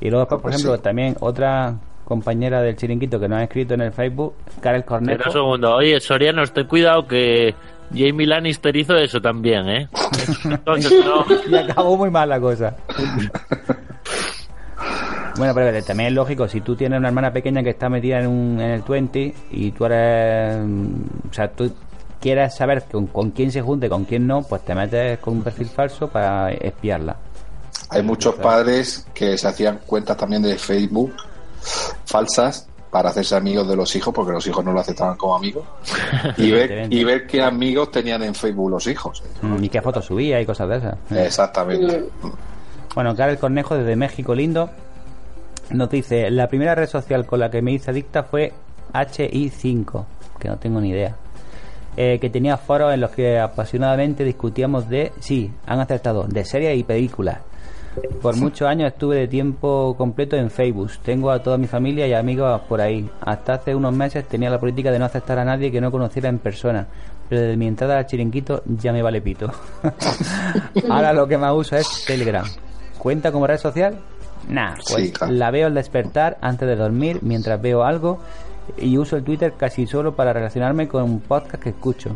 Y luego, después, por pues ejemplo, también otra compañera del chiringuito que nos ha escrito en el Facebook, Karel Cornejo. Un segundo. Oye, Soriano, ten cuidado que Jamie Lannister hizo eso también, ¿eh? Entonces, no. y acabó muy mal la cosa. Bueno, pero también es lógico, si tú tienes una hermana pequeña que está metida en, un, en el 20 y tú eres... mm, O sea, tú quieres saber con, con quién se junte, con quién no, pues te metes con un perfil falso para espiarla. Hay muchos padres que se hacían cuentas también de Facebook falsas para hacerse amigos de los hijos, porque los hijos no lo aceptaban como amigos, y ver, y ver qué amigos tenían en Facebook los hijos. Mm, Y qué fotos subía y cosas de esas. Exactamente. Bueno, Karel Cornejo desde México Lindo nos dice, la primera red social con la que me hice adicta fue HI5, que no tengo ni idea. Eh, que tenía foros en los que apasionadamente discutíamos de, sí, han acertado, de series y películas. Por muchos años estuve de tiempo completo en Facebook. Tengo a toda mi familia y amigos por ahí. Hasta hace unos meses tenía la política de no aceptar a nadie que no conociera en persona. Pero desde mi entrada al chiringuito ya me vale pito. Ahora lo que más uso es Telegram. ¿Cuenta como red social? Nah, pues Sí, claro. la veo al despertar antes de dormir mientras veo algo y uso el Twitter casi solo para relacionarme con un podcast que escucho.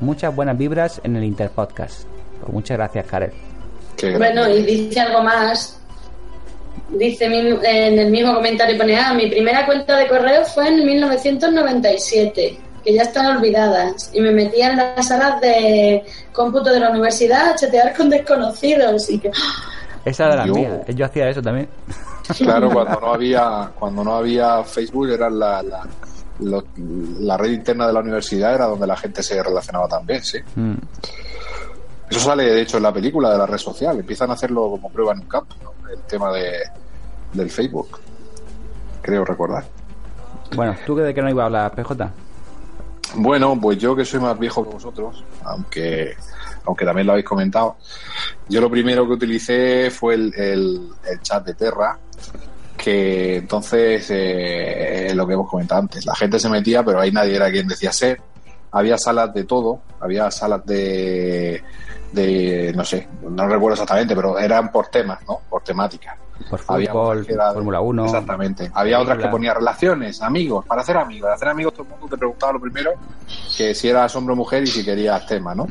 Muchas buenas vibras en el Interpodcast. Pues muchas gracias, Karel. Bueno, y dice algo más. Dice mi- en el mismo comentario, pone, ah, mi primera cuenta de correo fue en 1997, que ya están olvidadas, y me metía en las salas de cómputo de la universidad a chatear con desconocidos, y que, Esa era la Yo- mía. Yo hacía eso también. Claro, cuando no había, cuando no había Facebook era la, la, lo- la red interna de la universidad era donde la gente se relacionaba también, sí. Mm. Eso sale de hecho en la película de la red social. Empiezan a hacerlo como prueba en un campo, ¿no? el tema de, del Facebook. Creo recordar. Bueno, ¿tú de qué no ibas a hablar, PJ? Bueno, pues yo que soy más viejo que vosotros, aunque aunque también lo habéis comentado, yo lo primero que utilicé fue el, el- el chat de Terra, que entonces eh, lo que hemos comentado antes, la gente se metía, pero ahí nadie era quien decía ser. Había salas de todo, había salas de, de no sé, no recuerdo exactamente, pero eran por temas, ¿no? Por temática. Por fútbol, que Fórmula 1. Exactamente. Había otras que ponía relaciones, amigos, para hacer amigos. Para hacer amigos todo el mundo te preguntaba lo primero que si eras hombre o mujer y si querías tema, ¿no?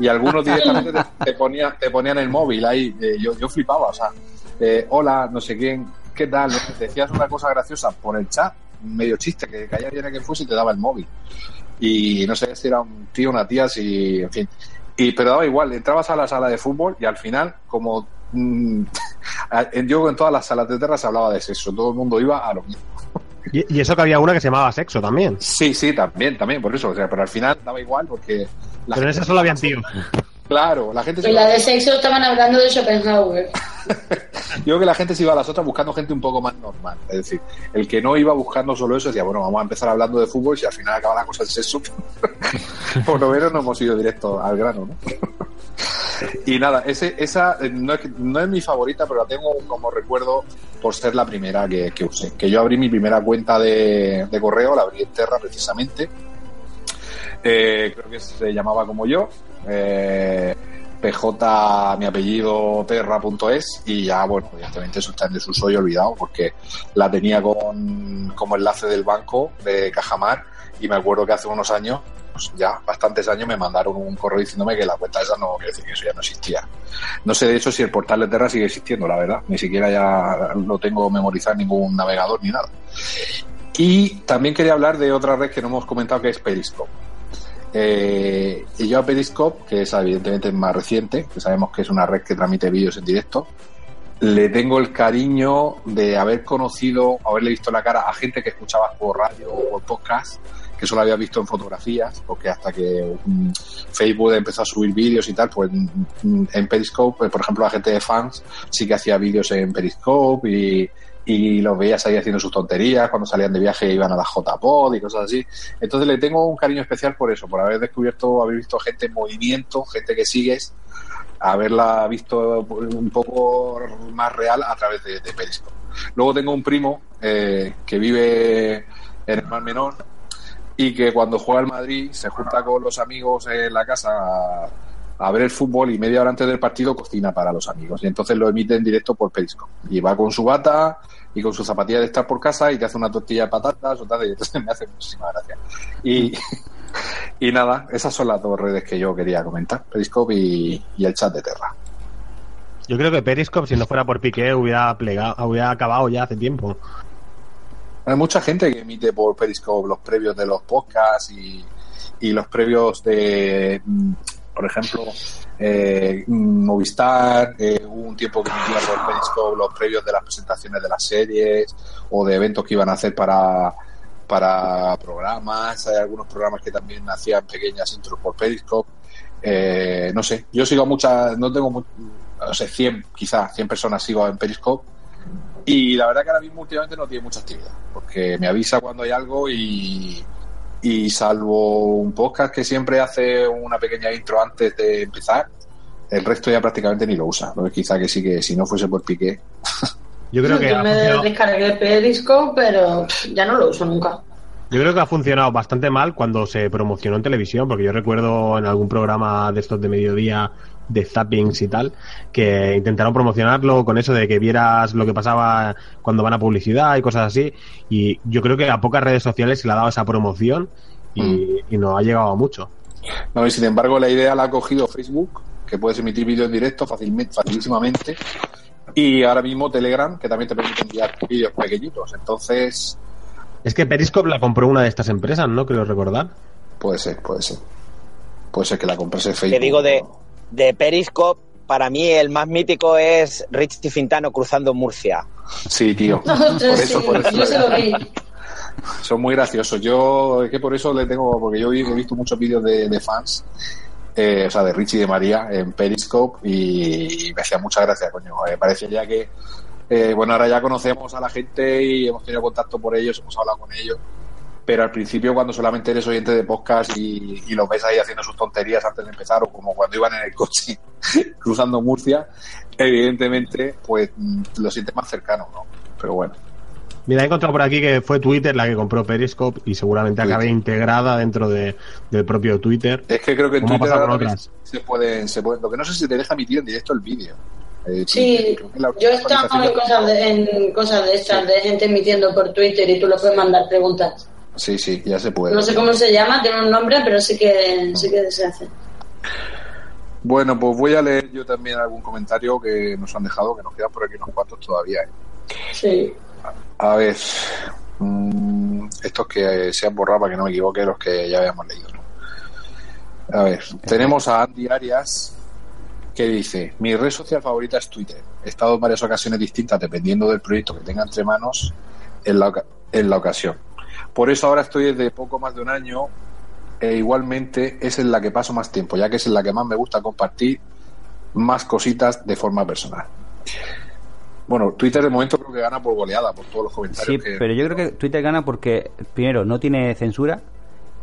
Y algunos directamente te, te ponían, te ponían el móvil ahí. eh, yo, yo flipaba, o sea, eh, hola, no sé quién, ¿qué tal? Te decías una cosa graciosa por el chat, medio chiste, que caía bien a quien fuese y te daba el móvil. Y no sé si era un tío, una tía, si, en fin. Y, pero daba igual, entrabas a la sala de fútbol y al final, como mm, yo en todas las salas de terra se hablaba de sexo, todo el mundo iba a lo mismo. Y, y eso que había una que se llamaba Sexo también. Sí, sí, también, también, por eso, o sea, pero al final daba igual porque... La Pero en esa solo habían tíos. Claro, la gente se en la de sexo estaban hablando de Schopenhauer. Yo creo que la gente se iba a las otras buscando gente un poco más normal. Es decir, el que no iba buscando solo eso decía, bueno, vamos a empezar hablando de fútbol y si al final acaba la cosa en sexo, por lo menos no hemos ido directo al grano, ¿no? Y nada, ese, esa eh, no es, no es mi favorita, pero la tengo como recuerdo por ser la primera que, que usé. Que yo abrí mi primera cuenta de, de correo, la abrí en Terra precisamente. Eh, creo que se llamaba como yo. Eh, PJ, mi apellido, terra.es y ya, bueno, evidentemente eso está en desuso y olvidado porque la tenía con, como enlace del banco de Cajamar y me acuerdo que hace unos años, pues ya bastantes años, me mandaron un correo diciéndome que la cuenta esa no, quiere decir que eso ya no existía. No sé de hecho si el portal de Terra sigue existiendo, la verdad, ni siquiera ya lo tengo memorizado en ningún navegador ni nada. Y también quería hablar de otra red que no hemos comentado que es Periscope. Eh, y yo a Periscope, que es evidentemente más reciente, que sabemos que es una red que transmite vídeos en directo, le tengo el cariño de haber conocido, haberle visto la cara a gente que escuchaba por radio o por podcast, que solo había visto en fotografías, porque hasta que mm, Facebook empezó a subir vídeos y tal, pues mm, en Periscope, pues, por ejemplo, la gente de fans sí que hacía vídeos en Periscope y, y los veías ahí haciendo sus tonterías, cuando salían de viaje iban a la JPod y cosas así. Entonces le tengo un cariño especial por eso, por haber descubierto, haber visto gente en movimiento, gente que sigues, haberla visto un poco más real a través de, de Periscope. Luego tengo un primo eh, que vive en el Mar Menor y que cuando juega al Madrid se junta con los amigos en la casa a, ver el fútbol y media hora antes del partido cocina para los amigos y entonces lo emite en directo por Periscope y va con su bata y con su zapatilla de estar por casa y te hace una tortilla de patatas o tal, y entonces me hace muchísima gracia y, y nada, esas son las dos redes que yo quería comentar, Periscope y, y el chat de Terra. Yo creo que Periscope, si no fuera por Piqué, hubiera, plegado, hubiera acabado ya hace tiempo. Hay mucha gente que emite por Periscope los previos de los podcasts y, y los previos de, mm, por ejemplo, eh, Movistar, eh, hubo un tiempo que emitía por Periscope los previos de las presentaciones de las series o de eventos que iban a hacer para, para programas. Hay algunos programas que también hacían pequeñas intros por Periscope. Eh, no sé, yo sigo muchas, no tengo, no sé, 100, quizás 100 personas sigo en Periscope y la verdad que ahora mismo últimamente no tiene mucha actividad, porque me avisa cuando hay algo y, y salvo un podcast que siempre hace una pequeña intro antes de empezar, el resto ya prácticamente ni lo usa. Entonces quizá que sí que si no fuese por Piqué. Yo creo que Yo me funcionado, descargué Periscope, pero ya no lo uso nunca. yo creo que ha funcionado bastante mal cuando se promocionó en televisión, porque yo recuerdo en algún programa de estos de mediodía de zappings y tal, que intentaron promocionarlo con eso de que vieras lo que pasaba cuando van a publicidad y cosas así. Y yo creo que a pocas redes sociales se le ha dado esa promoción y, y no ha llegado a mucho. No, y sin embargo la idea la ha cogido Facebook, que puedes emitir vídeo en directo fácilmente, facilísimamente. Y ahora mismo Telegram, que también te permite enviar vídeos pequeñitos. Entonces, Es que Periscope la compró una de estas empresas, ¿no? Creo recordar. puede ser, puede ser. Puede ser que la comprese Facebook. Te digo de, de Periscope, para mí el más mítico es Richie Fintano cruzando Murcia. Sí, tío. Por eso, por eso. yo se lo vi. Son muy graciosos. Yo, es que por eso le tengo, porque yo he visto muchos vídeos de, de fans, eh, o sea, de Richie y de María en Periscope y me hacía mucha gracia, coño. Me parecía ya que, eh, bueno, ahora ya conocemos a la gente y hemos tenido contacto por ellos, hemos hablado con ellos. Pero al principio, cuando solamente eres oyente de podcast y, y los ves ahí haciendo sus tonterías antes de empezar, o como cuando iban en el coche cruzando Murcia, evidentemente, pues mm, lo sientes más cercano, ¿no? Pero bueno. Mira, he encontrado por aquí que fue Twitter la que compró Periscope y seguramente acabe integrada dentro de, del propio Twitter. Es que creo que en Twitter ahora otras. se pueden, se pueden. Lo que no sé si te deja emitir en directo el vídeo. Eh, Sí, yo he estado en cosas de, en cosas de estas, de gente emitiendo por Twitter y tú le puedes mandar preguntas. Sí, sí, ya se puede. No sé cómo se llama, tiene un nombre, pero sí que, sí que se hace. Bueno, pues voy a leer yo también algún comentario que nos han dejado, que nos quedan por aquí unos cuantos todavía. ¿eh? Sí. A ver, mm, estos que eh, se han borrado para que no me equivoque, los que ya habíamos leído. ¿no? A ver, tenemos a Andy Arias que dice: Mi red social favorita es Twitter. He estado en varias ocasiones distintas dependiendo del proyecto que tenga entre manos en la, en la ocasión. Por eso ahora estoy desde poco más de un año e igualmente es en la que paso más tiempo, ya que es en la que más me gusta compartir más cositas de forma personal. Bueno, Twitter de momento creo que gana por goleada, por todos los Sí, comentarios que... pero yo creo que Twitter gana porque, primero, no tiene censura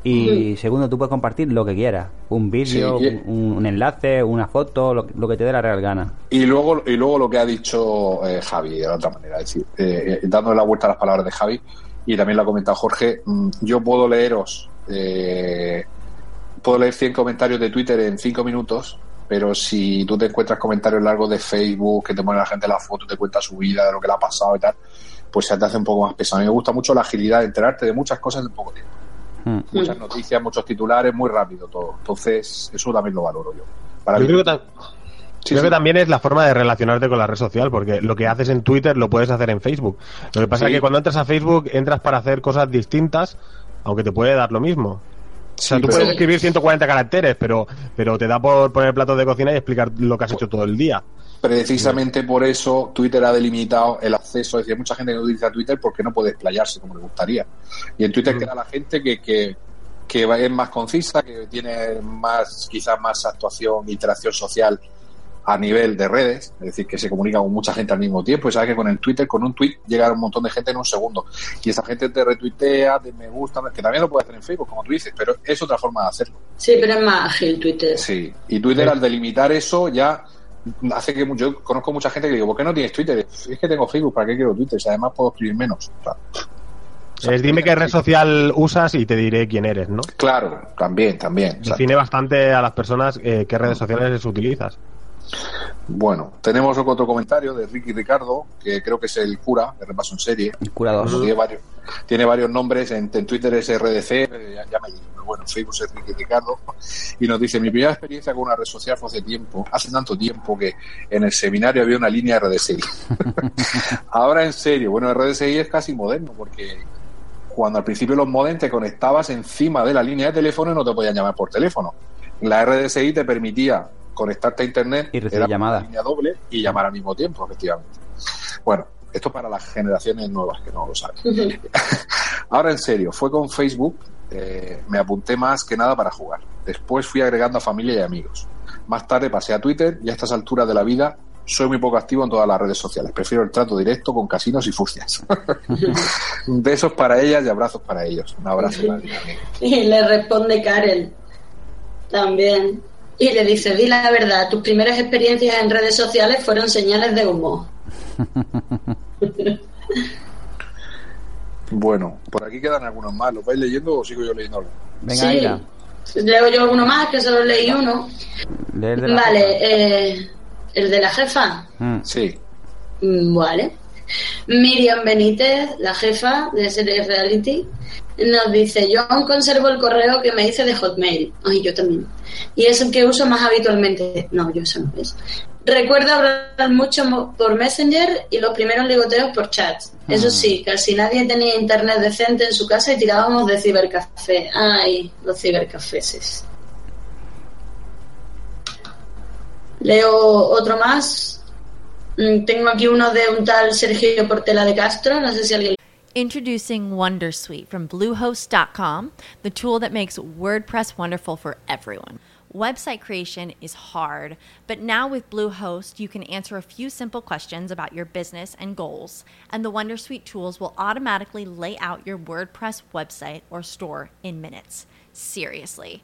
y segundo, tú puedes compartir lo que quieras. Un vídeo, Sí, y- un, un enlace, una foto, lo, lo que te dé la real gana. Y luego, y luego lo que ha dicho eh, Javi, de la otra manera, es decir, eh, eh, dándole la vuelta a las palabras de Javi, y también lo ha comentado Jorge, mm, yo puedo leeros, eh, puedo leer 100 comentarios de Twitter en 5 minutos, pero si tú te encuentras comentarios largos de Facebook, que te pone la gente la foto, te cuenta su vida, de lo que le ha pasado y tal, pues se te hace un poco más pesado. A mí me gusta mucho la agilidad de enterarte de muchas cosas en poco tiempo. Hmm. Muchas noticias, muchos titulares, muy rápido todo. Entonces, eso también lo valoro yo. Para Yo mí- creo que, ta- creo que también es la forma de relacionarte con la red social, porque lo que haces en Twitter lo puedes hacer en Facebook. Lo que pasa Sí. es que cuando entras a Facebook entras para hacer cosas distintas, aunque te puede dar lo mismo. O sea, Sí, tú pero- puedes escribir 140 caracteres, pero, pero te da por poner platos de cocina y explicar lo que has hecho todo el día. Precisamente por eso Twitter ha delimitado el acceso. Es decir, hay mucha gente que no utiliza Twitter porque no puede explayarse como le gustaría. Y en Twitter queda la gente que, que, que es más concisa, que tiene más, quizás más actuación, interacción social a nivel de redes, es decir, que se comunica con mucha gente al mismo tiempo. Y sabes que con el Twitter, con un tweet, llega un montón de gente en un segundo. Y esa gente te retuitea, te me gusta, que también lo puede hacer en Facebook, como tú dices, pero es otra forma de hacerlo. Sí, pero es más ágil Twitter. Sí, y Twitter al delimitar eso ya hace que yo conozco mucha gente que digo, ¿por qué no tienes Twitter? Es que tengo Facebook, ¿para qué quiero Twitter? Si además puedo escribir menos. O sea, Es dime qué red social usas y te diré quién eres, ¿no? claro, también, también. Define bastante a las personas eh, qué redes sociales utilizas. Bueno, tenemos otro comentario de Ricky Ricardo, que creo que es el cura, de repaso en serie. El curador. Tiene varios, tiene varios nombres, en, en Twitter es RDC, eh, ya, ya me digo, pero bueno, en Facebook es Ricky Ricardo, y nos dice, mi primera experiencia con una red social fue hace tiempo, hace tanto tiempo que en el seminario había una línea RDSI. Ahora en serio, bueno, RDSI es casi moderno, porque cuando al principio los modem te conectabas encima de la línea de teléfono y no te podían llamar por teléfono. La RDSI te permitía conectarte a internet Y recibir era llamadas. una línea doble y llamar al mismo tiempo, efectivamente. Bueno, esto para las generaciones nuevas que no lo saben. Ahora en serio, fue con Facebook, eh, me apunté más que nada para jugar. Después fui agregando a familia y amigos. Más tarde pasé a Twitter y a estas alturas de la vida soy muy poco activo en todas las redes sociales. Prefiero el trato directo con casinos y furcias. Besos para ellas y abrazos para ellos. Un abrazo. Y le responde Karen también. Y le dice, di la verdad, tus primeras experiencias en redes sociales fueron señales de humo. Bueno, por aquí quedan algunos más. ¿Los vais leyendo o sigo yo leyendo? Venga, sí. Leo yo alguno más, que solo leí uno. Vale, jefa. eh, el de la jefa. Mm. Sí. Mm, Vale. Miriam Benítez, la jefa de series reality, nos dice, yo aún conservo el correo que me hice de Hotmail. Ay, yo también. Y es el que uso más habitualmente. No, yo eso no es. Recuerda hablar mucho por Messenger y los primeros ligoteos por chat. Eso sí, casi nadie tenía internet decente en su casa y tirábamos de cibercafé. Ay, los cibercafés. Leo otro más. Mm, Tengo aquí uno de un tal Sergio Portela de Castro. No sé si alguien Introducing Wondersuite from Bluehost.com, the tool that makes WordPress wonderful for everyone. Website creation is hard, but now with Bluehost, you can answer a few simple questions about your business and goals, and the Wondersuite tools will automatically lay out your WordPress website or store in minutes. Seriously.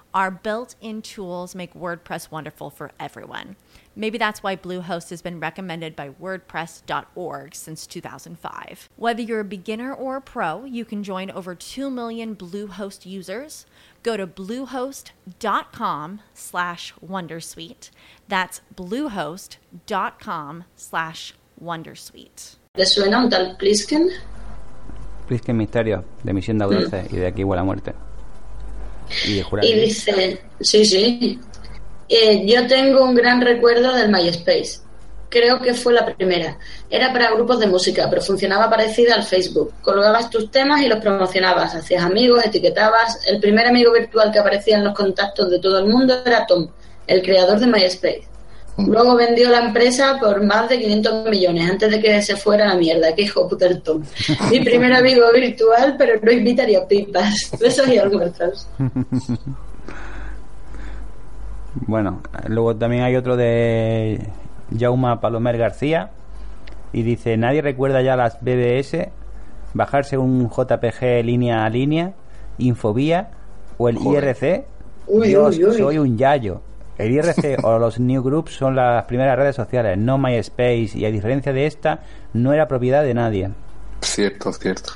our built in tools make WordPress wonderful for everyone. Maybe that's why Bluehost has been recommended by WordPress.org since 2005. Whether you're a beginner or a pro, you can join over 2 million Bluehost users. Go to bluehost.com slash wondersuite. That's bluehost.com slash wondersuite. le suena un tal Plisken. Plisken Misterio, de Misión de Audace y de Aquí huele a muerte. Y dice, sí, sí. Eh, yo tengo un gran recuerdo del MySpace. Creo que fue la primera. Era para grupos de música, pero funcionaba parecida al Facebook. Colgabas tus temas y los promocionabas. Hacías amigos, etiquetabas. El primer amigo virtual que aparecía en los contactos de todo el mundo era Tom, el creador de MySpace. Luego vendió la empresa por más de 500 millones antes de que se fuera a la mierda. Qué hijo puta el Tom. Mi primer amigo virtual, pero no invitaría pipas. Besos y almuerzos. Bueno, luego también hay otro de Jauma Palomer García y dice, nadie recuerda ya las BBS, bajarse un JPG línea a línea, Infobía o el Joder. IRC. Uy, Dios, uy, uy. soy un yayo. El IRC o los Newgroups son las primeras redes sociales, no MySpace, y a diferencia de esta, no era propiedad de nadie. Cierto, cierto.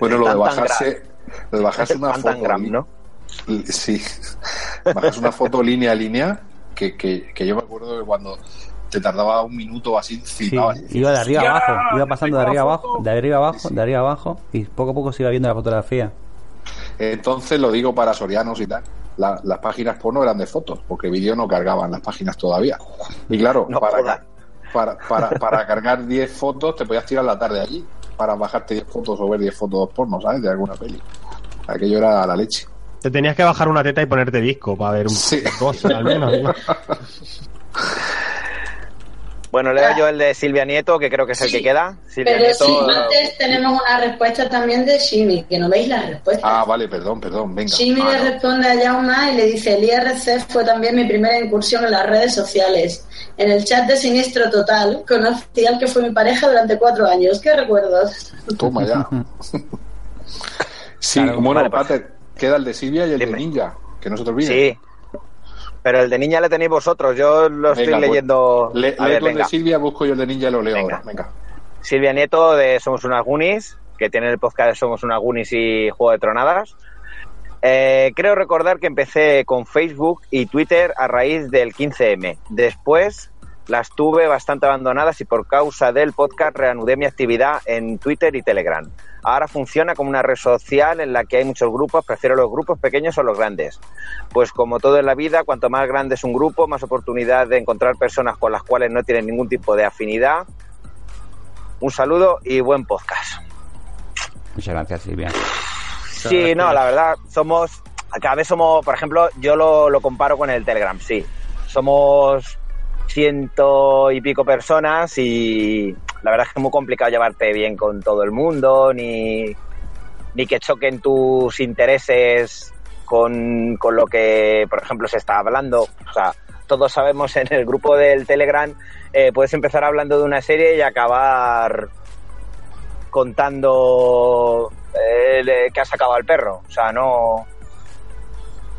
Bueno, lo de bajarse, lo de bajarse una foto. gram, ¿no? Sí. Bajas una foto línea a línea que, que, que yo me acuerdo que cuando te tardaba un minuto o así, Sí, iba de arriba "Hostia, abajo, iba pasando de arriba foto". abajo, de arriba abajo, de arriba abajo, y poco a poco se iba viendo la fotografía. Entonces lo digo para sorianos y tal. La- las páginas porno eran de fotos, porque vídeo no cargaban las páginas todavía. Y claro, No para, para, para, para cargar 10 fotos te podías tirar la tarde allí para bajarte 10 fotos o ver 10 fotos porno, ¿sabes? De alguna peli. Aquello era la leche. Te tenías que bajar una teta y ponerte disco para ver un Sí. al menos. ¿no? Bueno, leo yo el de Silvia Nieto, que creo que es el que queda. Silvia Pero Nieto. sí, antes tenemos una respuesta también de Shimi, que no veis la respuesta. Ah, vale, perdón, perdón, venga. Shimi Ah, le no. responde a Yauma y le dice, el IRC fue también mi primera incursión en las redes sociales. En el chat de Siniestro Total conocí al que fue mi pareja durante cuatro años. ¿Qué recuerdos? Toma ya. sí, Claro, bueno, vale, pues- Pater, queda el de Silvia y el de. Ninja, que no se te olvide. Sí. Pero el de niña le tenéis vosotros. Yo lo estoy pues, leyendo. Le, a lee ver, tú el de. Silvia, busco yo el de Ninja y lo leo Venga. ahora. Venga. Silvia Nieto de Somos unas Goonies, que tiene el podcast de Somos unas Goonies y Juego de Tronadas. Eh, creo recordar que empecé con Facebook y Twitter a raíz del 15M. Después las tuve bastante abandonadas y por causa del podcast reanudé mi actividad en Twitter y Telegram. Ahora funciona como una red social en la que hay muchos grupos, prefiero los grupos pequeños o los grandes. Pues como todo en la vida, cuanto más grande es un grupo, más oportunidad de encontrar personas con las cuales no tienen ningún tipo de afinidad. Un saludo y buen podcast. Muchas gracias, Silvia. Sí, no, la verdad, somos, cada vez somos, por ejemplo, yo lo, lo comparo con el Telegram, sí. Somos ciento y pico personas y la verdad es que es muy complicado llevarte bien con todo el mundo, ni, ni que choquen tus intereses con, con lo que, por ejemplo, se está hablando. O sea, todos sabemos en el grupo del Telegram, eh, puedes empezar hablando de una serie y acabar contando eh, que ha sacado al perro. O sea, no.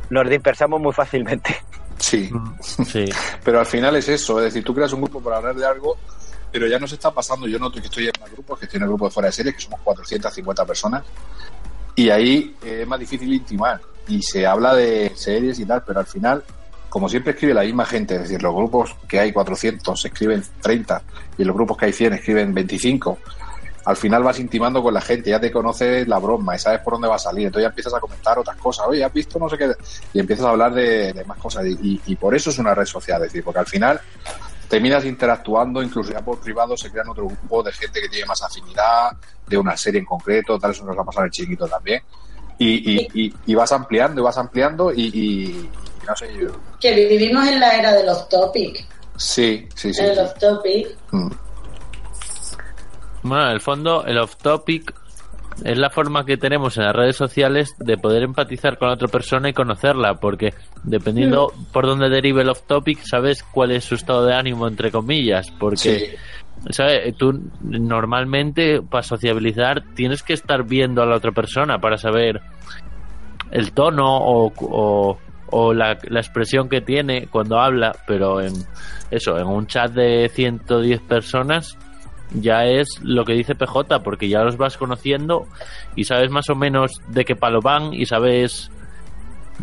Nos dispersamos muy fácilmente. Sí. Sí. Pero al final es eso, es decir, tú creas un grupo para hablar de algo, pero ya nos está pasando. Yo noto que estoy en el grupo, que estoy en el grupo de fuera de series, que somos 450 personas. Y ahí eh, es más difícil intimar. Y se habla de series y tal, pero al final, como siempre escribe la misma gente, es decir, los grupos que hay 400 escriben 30 y los grupos que hay 100 escriben 25. Al final vas intimando con la gente, ya te conoces la broma y sabes por dónde va a salir. Entonces ya empiezas a comentar otras cosas. Oye, ¿has visto no sé qué? Y empiezas a hablar de, de más cosas. Y, y por eso es una red social, es decir, porque al final terminas interactuando, incluso ya por privado se crean otro grupo de gente que tiene más afinidad de una serie en concreto, tal, eso nos va a pasar en el chiquito también. Y, y, y, y vas ampliando y vas ampliando y, no sé, yo, Que vivimos en la era de los topic. sí, sí, sí. De los topic. Mm. Bueno, en el fondo, el off-topic es la forma que tenemos en las redes sociales de poder empatizar con la otra persona y conocerla, porque dependiendo por dónde derive el off-topic, sabes cuál es su estado de ánimo, entre comillas, porque... ¿sabes? Tú normalmente para sociabilizar tienes que estar viendo a la otra persona para saber el tono o, o- o la, la expresión que tiene cuando habla, pero en eso, en un chat de 110 personas ya es lo que dice PJ, porque ya los vas conociendo y sabes más o menos de qué palo van y sabes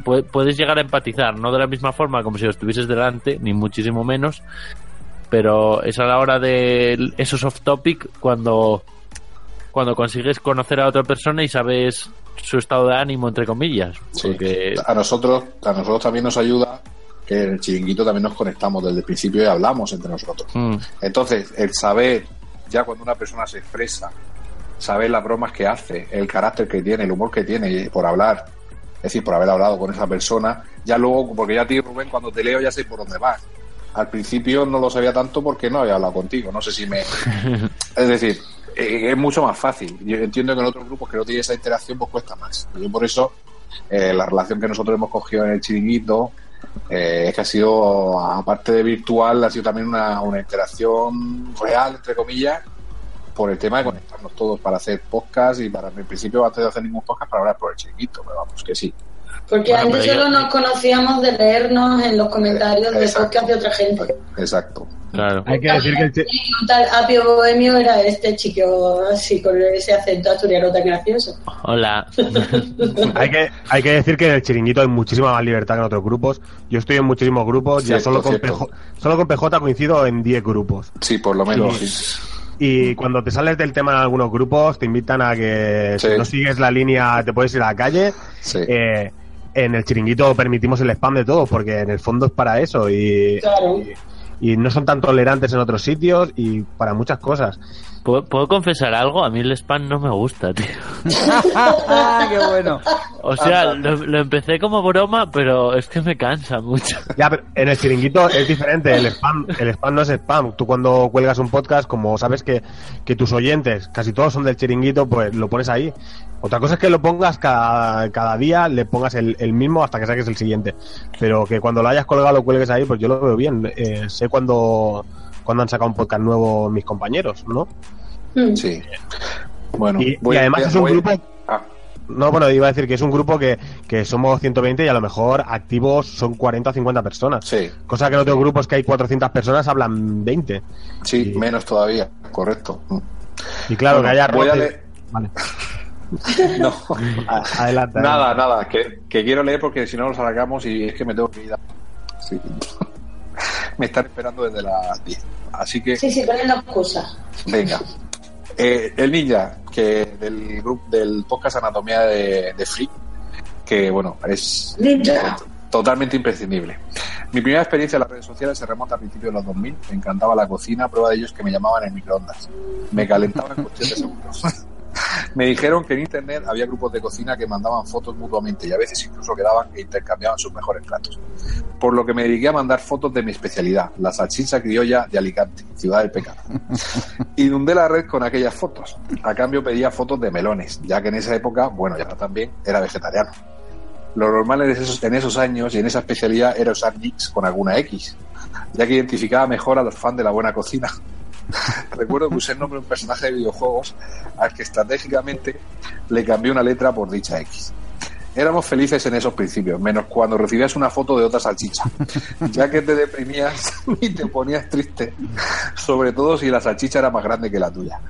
pu- puedes llegar a empatizar, no de la misma forma como si lo estuvieses delante, ni muchísimo menos, pero es a la hora de esos off topic cuando cuando consigues conocer a otra persona y sabes su estado de ánimo entre comillas porque A nosotros, a nosotros también nos ayuda que en el chiringuito también nos conectamos desde el principio y hablamos entre nosotros. mm, Entonces, el saber, ya cuando una persona se expresa, saber las bromas que hace, el carácter que tiene, el humor que tiene y por hablar, es decir, por haber hablado con esa persona, ya luego, porque ya a ti, Rubén, cuando te leo ya sé por dónde vas. Al principio no lo sabía tanto porque no había hablado contigo, no sé si me... Es decir, eh, es mucho más fácil. Yo entiendo que en otros grupos que no tiene esa interacción, pues cuesta más. Yo por eso, eh, la relación que nosotros hemos cogido en el chiringuito, eh, es que ha sido, aparte de virtual, ha sido también una, una interacción real, entre comillas, por el tema de conectarnos todos para hacer podcast y para, en principio, antes de hacer ningún podcast, para hablar por el chiringuito, pero vamos, que sí. Porque Bueno, antes solo yo- nos conocíamos de leernos en los comentarios de Exacto. podcast de otra gente. Exacto. Claro. Hay que decir que el chi- Y un tal Apio Bohemio era este chico así con ese acento asturiano tan gracioso. hola hay que hay que decir que en el chiringuito hay muchísima más libertad que en otros grupos. Yo estoy en muchísimos grupos, ya solo con. PJ, solo con PJ coincido en 10 grupos. Sí, por lo menos. Y- sí. Y cuando te sales del tema en algunos grupos, te invitan a que Sí. si no sigues la línea, te puedes ir a la calle. Sí. Eh, en el chiringuito permitimos el spam de todos, porque en el fondo es para eso. Y, Claro. y no son tan tolerantes en otros sitios y para muchas cosas. ¿Puedo, puedo confesar algo? A mí el spam no me gusta, tío. ¡Qué bueno! O sea, lo, lo empecé como broma, pero es que me cansa mucho. Ya, pero en el chiringuito es diferente. El spam, el spam no es spam. Tú cuando cuelgas un podcast, como sabes que, que tus oyentes, casi todos son del chiringuito, pues lo pones ahí. Otra cosa es que lo pongas cada, cada día, le pongas el, el mismo hasta que saques el siguiente. Pero que cuando lo hayas colgado lo cuelgues ahí, pues yo lo veo bien. Eh, sé cuando, cuando han sacado un podcast nuevo mis compañeros, ¿no? Mm. Sí. Bueno, Y, voy- y además voy- es un voy- grupo... Ah, No, bueno, iba a decir que es un grupo que, que somos 120 y a lo mejor activos son 40 o 50 personas. sí, Cosa que en otros grupos que hay 400 personas hablan 20. sí, Y- menos todavía, correcto. Y claro, Bueno, que haya voy a leer- Vale, No, adelante. nada, nada, que, que quiero leer porque si no los alargamos y es que me tengo que ir. a- Sí. Me están esperando desde las 10. Así que, Sí, sí, poniendo excusas. venga. Eh, el ninja, que del grupo del podcast Anatomía de, de Free, que bueno, es Ninja. totalmente imprescindible. Mi primera experiencia en las redes sociales se remonta a principios de los 2000. Me encantaba la cocina, prueba de ello es que me llamaban en microondas. Me calentaba en cuestión de segundos. me dijeron que en internet había grupos de cocina que mandaban fotos mutuamente y a veces incluso quedaban e intercambiaban sus mejores platos. Por lo que me dediqué a mandar fotos de mi especialidad, la salchicha criolla de Alicante, ciudad del pecado. Inundé la red con aquellas fotos. A cambio pedía fotos de melones, ya que en esa época, bueno, ya también, era vegetariano. Lo normal en esos, en esos años y en esa especialidad era usar nicks con alguna X, ya que identificaba mejor a los fans de la buena cocina. Recuerdo que usé el nombre de un personaje de videojuegos al que estratégicamente le cambié una letra por dicha X. Éramos felices en esos principios, menos cuando recibías una foto de otra salchicha, ya que te deprimías y te ponías triste, sobre todo si la salchicha era más grande que la tuya.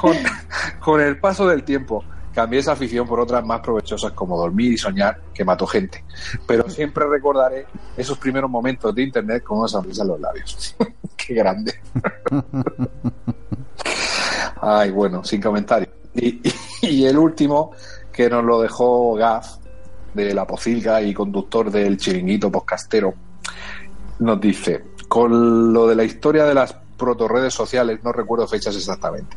Con, Con el paso del tiempo, cambié esa afición por otras más provechosas como dormir y soñar, que mató gente. Pero siempre recordaré esos primeros momentos de internet con una sonrisa en los labios. Qué grande. Ay, bueno, sin comentario. Y, y el último, que nos lo dejó Gaf, de la pocilga y conductor del chiringuito podcastero, nos dice, con lo de la historia de las protorredes sociales, no recuerdo fechas exactamente,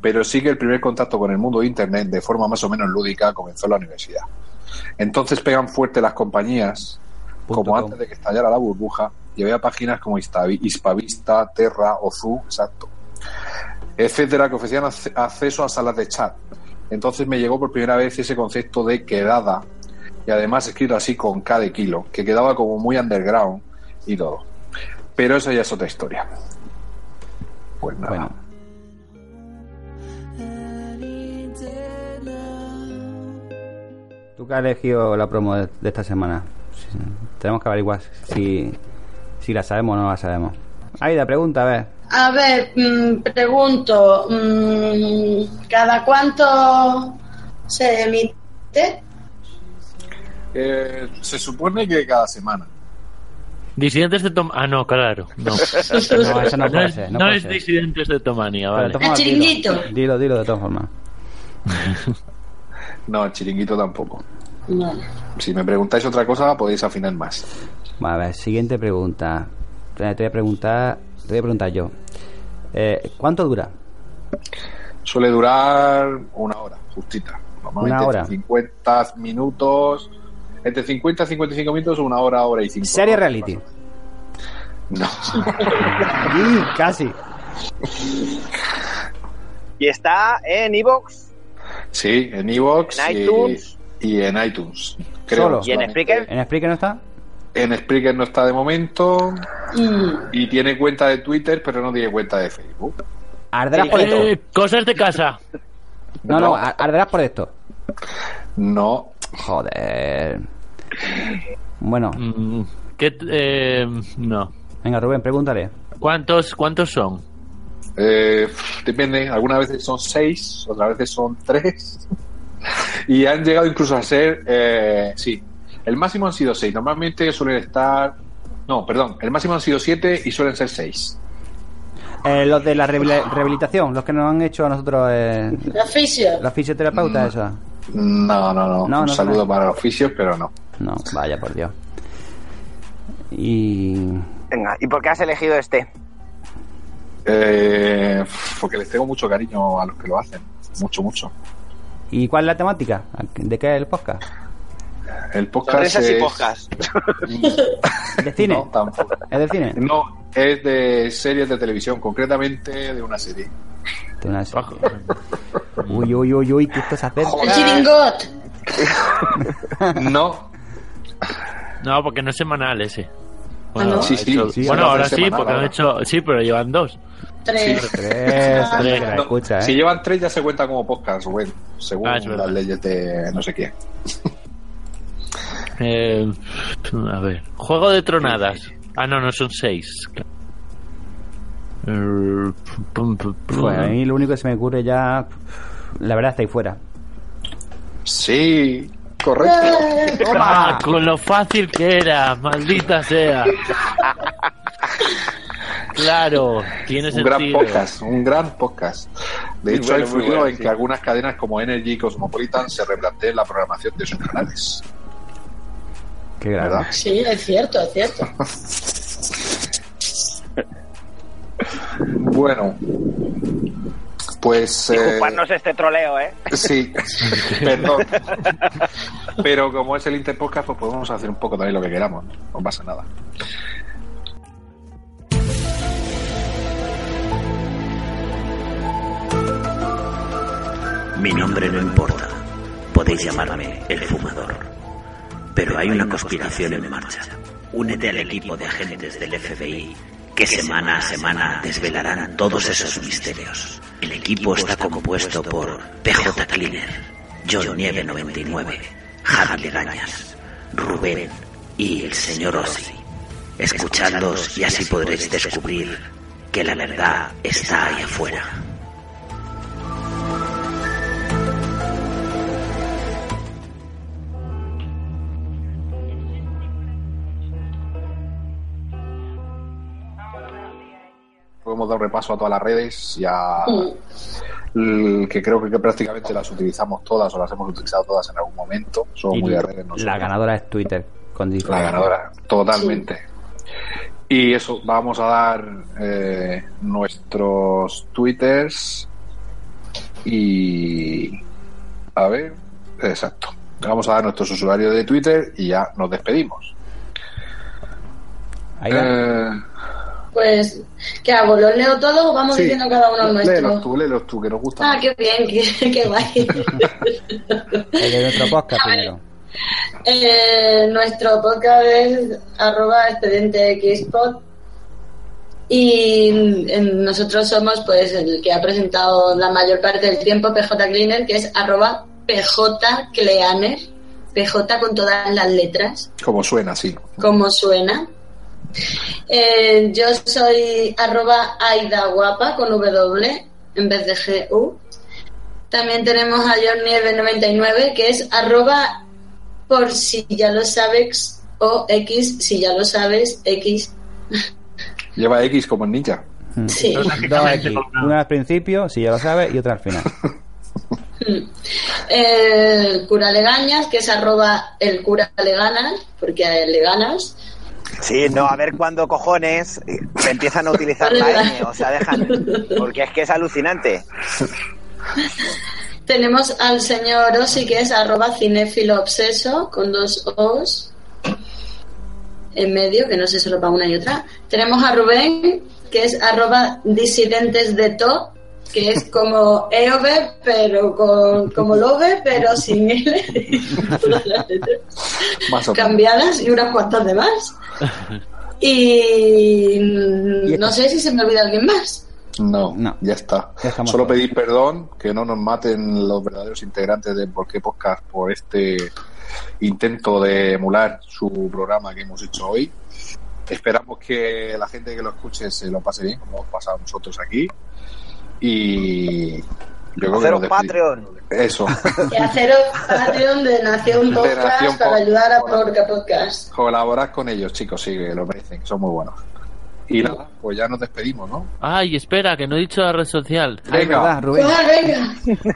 pero sí que el primer contacto con el mundo de Internet de forma más o menos lúdica comenzó en la universidad. Entonces pegan fuerte las compañías, como antes de que estallara la burbuja, y había páginas como Hispavista, Terra, Ozu, exacto, etcétera, que ofrecían ac- acceso a salas de chat. Entonces me llegó por primera vez ese concepto de quedada, y además escrito así con K de kilo, que quedaba como muy underground y todo. Pero eso ya es otra historia. Pues nada. ¿Tú qué has elegido la promo de, de esta semana? Sí, Tenemos que averiguar si, si la sabemos o no la sabemos. Aida, pregunta, a ver. A ver, mm, pregunto, mm, ¿cada cuánto se emite? Eh, se supone que cada semana. Disidentes de Tom... Ah, no, claro. No, No, eso no puede es, ser, no no puede es ser. disidentes de Tomania, vale. El dilo. chiringuito. Dilo, dilo de todas formas. No, el chiringuito tampoco. Si me preguntáis otra cosa, podéis afinar más. Vale, a ver, siguiente pregunta. Te voy a preguntar, te voy a preguntar yo. Eh, ¿Cuánto dura? Suele durar una hora, justita. Normalmente Una hora. entre 50 minutos. Entre 50 y 55 minutos, una hora, hora y cinco. Serie reality. No. Casi. Y está en Evox Sí, en Evox En y- iTunes. y, en iTunes. Solo. y en Spreaker. ¿En Spreaker no está? En Spreaker no está de momento. Y tiene cuenta de Twitter, pero no tiene cuenta de Facebook. Arderás por esto. Eh, cosas de casa. No, no, ar- arderás por esto. No. Joder. Bueno, Mm, ¿Qué, eh, no. venga, Rubén, pregúntale. ¿Cuántos, ¿Cuántos son? Eh, depende, algunas veces son seis, otras veces son tres. y han llegado incluso a ser, eh, sí, el máximo han sido seis. Normalmente suelen estar, no, perdón, el máximo han sido siete y suelen ser seis. Eh, los de la rehabili- rehabilitación, los que nos han hecho a nosotros eh, La fisio. la fisioterapeuta, esa. No, no, no. No, Un no saludo para los oficios, pero no. No, vaya por Dios. Y. Venga, ¿y por qué has elegido este? Eh, porque les tengo mucho cariño a los que lo hacen. Mucho, mucho. ¿Y cuál es la temática? ¿De qué es el podcast? El podcast Sonrisas y es... podcast. ¿De cine? No, tampoco. ¿Es de cine? No, es de series de televisión, concretamente de una serie. De una serie. Uy, uy, uy, uy, que esto se acerca. El chiringot. No, No, porque no es semanal ese. Bueno, Ah, ¿no? Sí, ha sí, hecho- sí, bueno ahora es sí, semanal, porque han ahora. hecho. Sí, pero llevan dos. Tres. Tres, Ah. No, escucha, ¿eh? Si llevan tres ya se cuenta como podcast, Rubén, según Ah, las leyes de no sé qué. Eh, a ver. Juego de tronadas. Ah, no, no son seis. Pum. Pues a mí lo único que se me ocurre ya. La verdad está ahí fuera. Sí, correcto. Ah, con lo fácil que era, maldita sea. Claro, tiene Un gran podcast, un gran podcast. De hecho, bueno, ha muy influido bueno, en sí. que algunas cadenas como Energy y Cosmopolitan se replanteen la programación de sus canales. Qué grave. ¿Verdad? Sí, es cierto, es cierto. Bueno, pues. eh, Disculparnos este troleo, ¿eh? Sí, perdón. Pero como es el Interpodcast, pues podemos hacer un poco también lo que queramos. No, No pasa nada. Mi nombre no importa. Podéis llamarme el fumador. Pero hay una conspiración en marcha. Únete al equipo de agentes del FBI que semana a semana desvelarán todos esos misterios. El equipo está compuesto por PJ Cleaner, John Nieve 99, Javi Legañas, Rubén y el señor Ozzy. Escuchadlos y así podréis descubrir que la verdad está ahí afuera. Dado repaso a todas las redes y a, que creo que, que prácticamente las utilizamos todas o las hemos utilizado todas en algún momento. Somos Y muy de redes nosotros. la ganadora es Twitter. Con La ganadora, totalmente. Y eso, vamos a dar eh, nuestros twitters y... A ver, exacto. Vamos a dar nuestros usuarios de Twitter y ya nos despedimos. Eh, Pues, ¿qué hago? ¿Los leo todos o vamos sí, diciendo cada uno el léelos nuestro? tú, léelos tú, que nos gusta. Ah, qué bien, qué, qué guay. El de nuestro podcast primero. Eh, nuestro podcast es arroba expediente xpod y nosotros somos pues el que ha presentado la mayor parte del tiempo PJ Cleaner que es arroba PJ Cleaner PJ con todas las letras Como suena, sí. como suena Eh, yo soy arroba Aida Guapa con W en vez de GU también tenemos a John Nieve 99 que es arroba por si ya lo sabes o X si ya lo sabes X Lleva X como el ninja. Sí. Dos X. Una al principio, si ya lo sabes, y otra al final. el cura Legañas que es arroba el cura Leganas porque a él le ganas Sí, no, a ver cuándo cojones eh, empiezan a utilizar la N, o sea, dejan. Porque es que es alucinante. tenemos al señor Osi que es arroba cinéfilo obseso con dos O's en medio que no sé solo para una y otra tenemos a Rubén que es arroba disidentes de to que es como EOB pero con, como Love pero sin L Más o menos. cambiadas y unas cuantas de más y no sé si se me olvida alguien más No, ya está. Solo pedir perdón, que no nos maten los verdaderos integrantes de Por qué Podcast por este intento de emular su programa que hemos hecho hoy. Esperamos que la gente que lo escuche se lo pase bien, como hemos pasado nosotros aquí. Y yo creo que Haceros. Patreon. Eso. y haceros Patreon de Nación De Podcast Nación para Pod- ayudar a Porca Podcast Colaborad con ellos, chicos, sí, que lo merecen, que son muy buenos. Y nada, pues ya nos despedimos, ¿no? Ay, espera, que no he dicho la red social. Venga. Pues, venga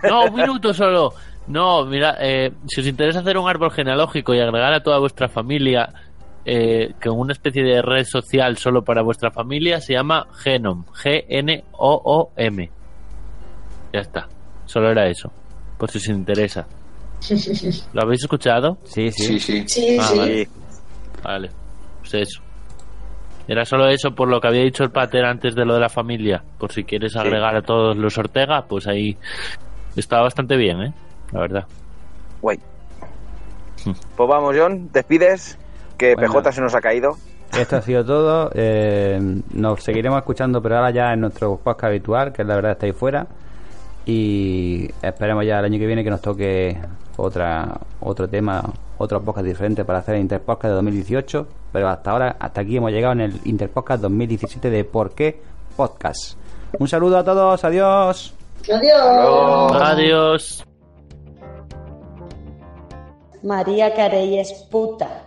No, un minuto solo. No, mira, eh, si os interesa hacer un árbol genealógico y agregar a toda vuestra familia eh, con una especie de red social solo para vuestra familia, se llama Genom. G-N-O-O-M. Ya está. Solo era eso. Por si os interesa. ¿Lo habéis escuchado? Sí, Sí, sí. Sí, Ah, sí. Vale. Vale. Pues eso. Era solo eso por lo que había dicho el pater antes de lo de la familia. Por si quieres agregar a todos los Ortega, pues ahí está bastante bien, ¿eh? La verdad. Guay. Pues vamos, John, despides, que Bueno. PJ se nos ha caído. Esto ha sido todo. Eh, nos seguiremos escuchando, pero ahora ya en nuestro podcast habitual, que es la verdad está ahí fuera. Y esperemos ya el año que viene que nos toque otra otro tema, otro podcast diferente para hacer el Interpodcast de 2018. Pero hasta ahora, hasta aquí hemos llegado en el Interpodcast 2017 de ¿Por qué Podcast? Un saludo a todos, adiós. Adiós. Adiós. María Carey es puta.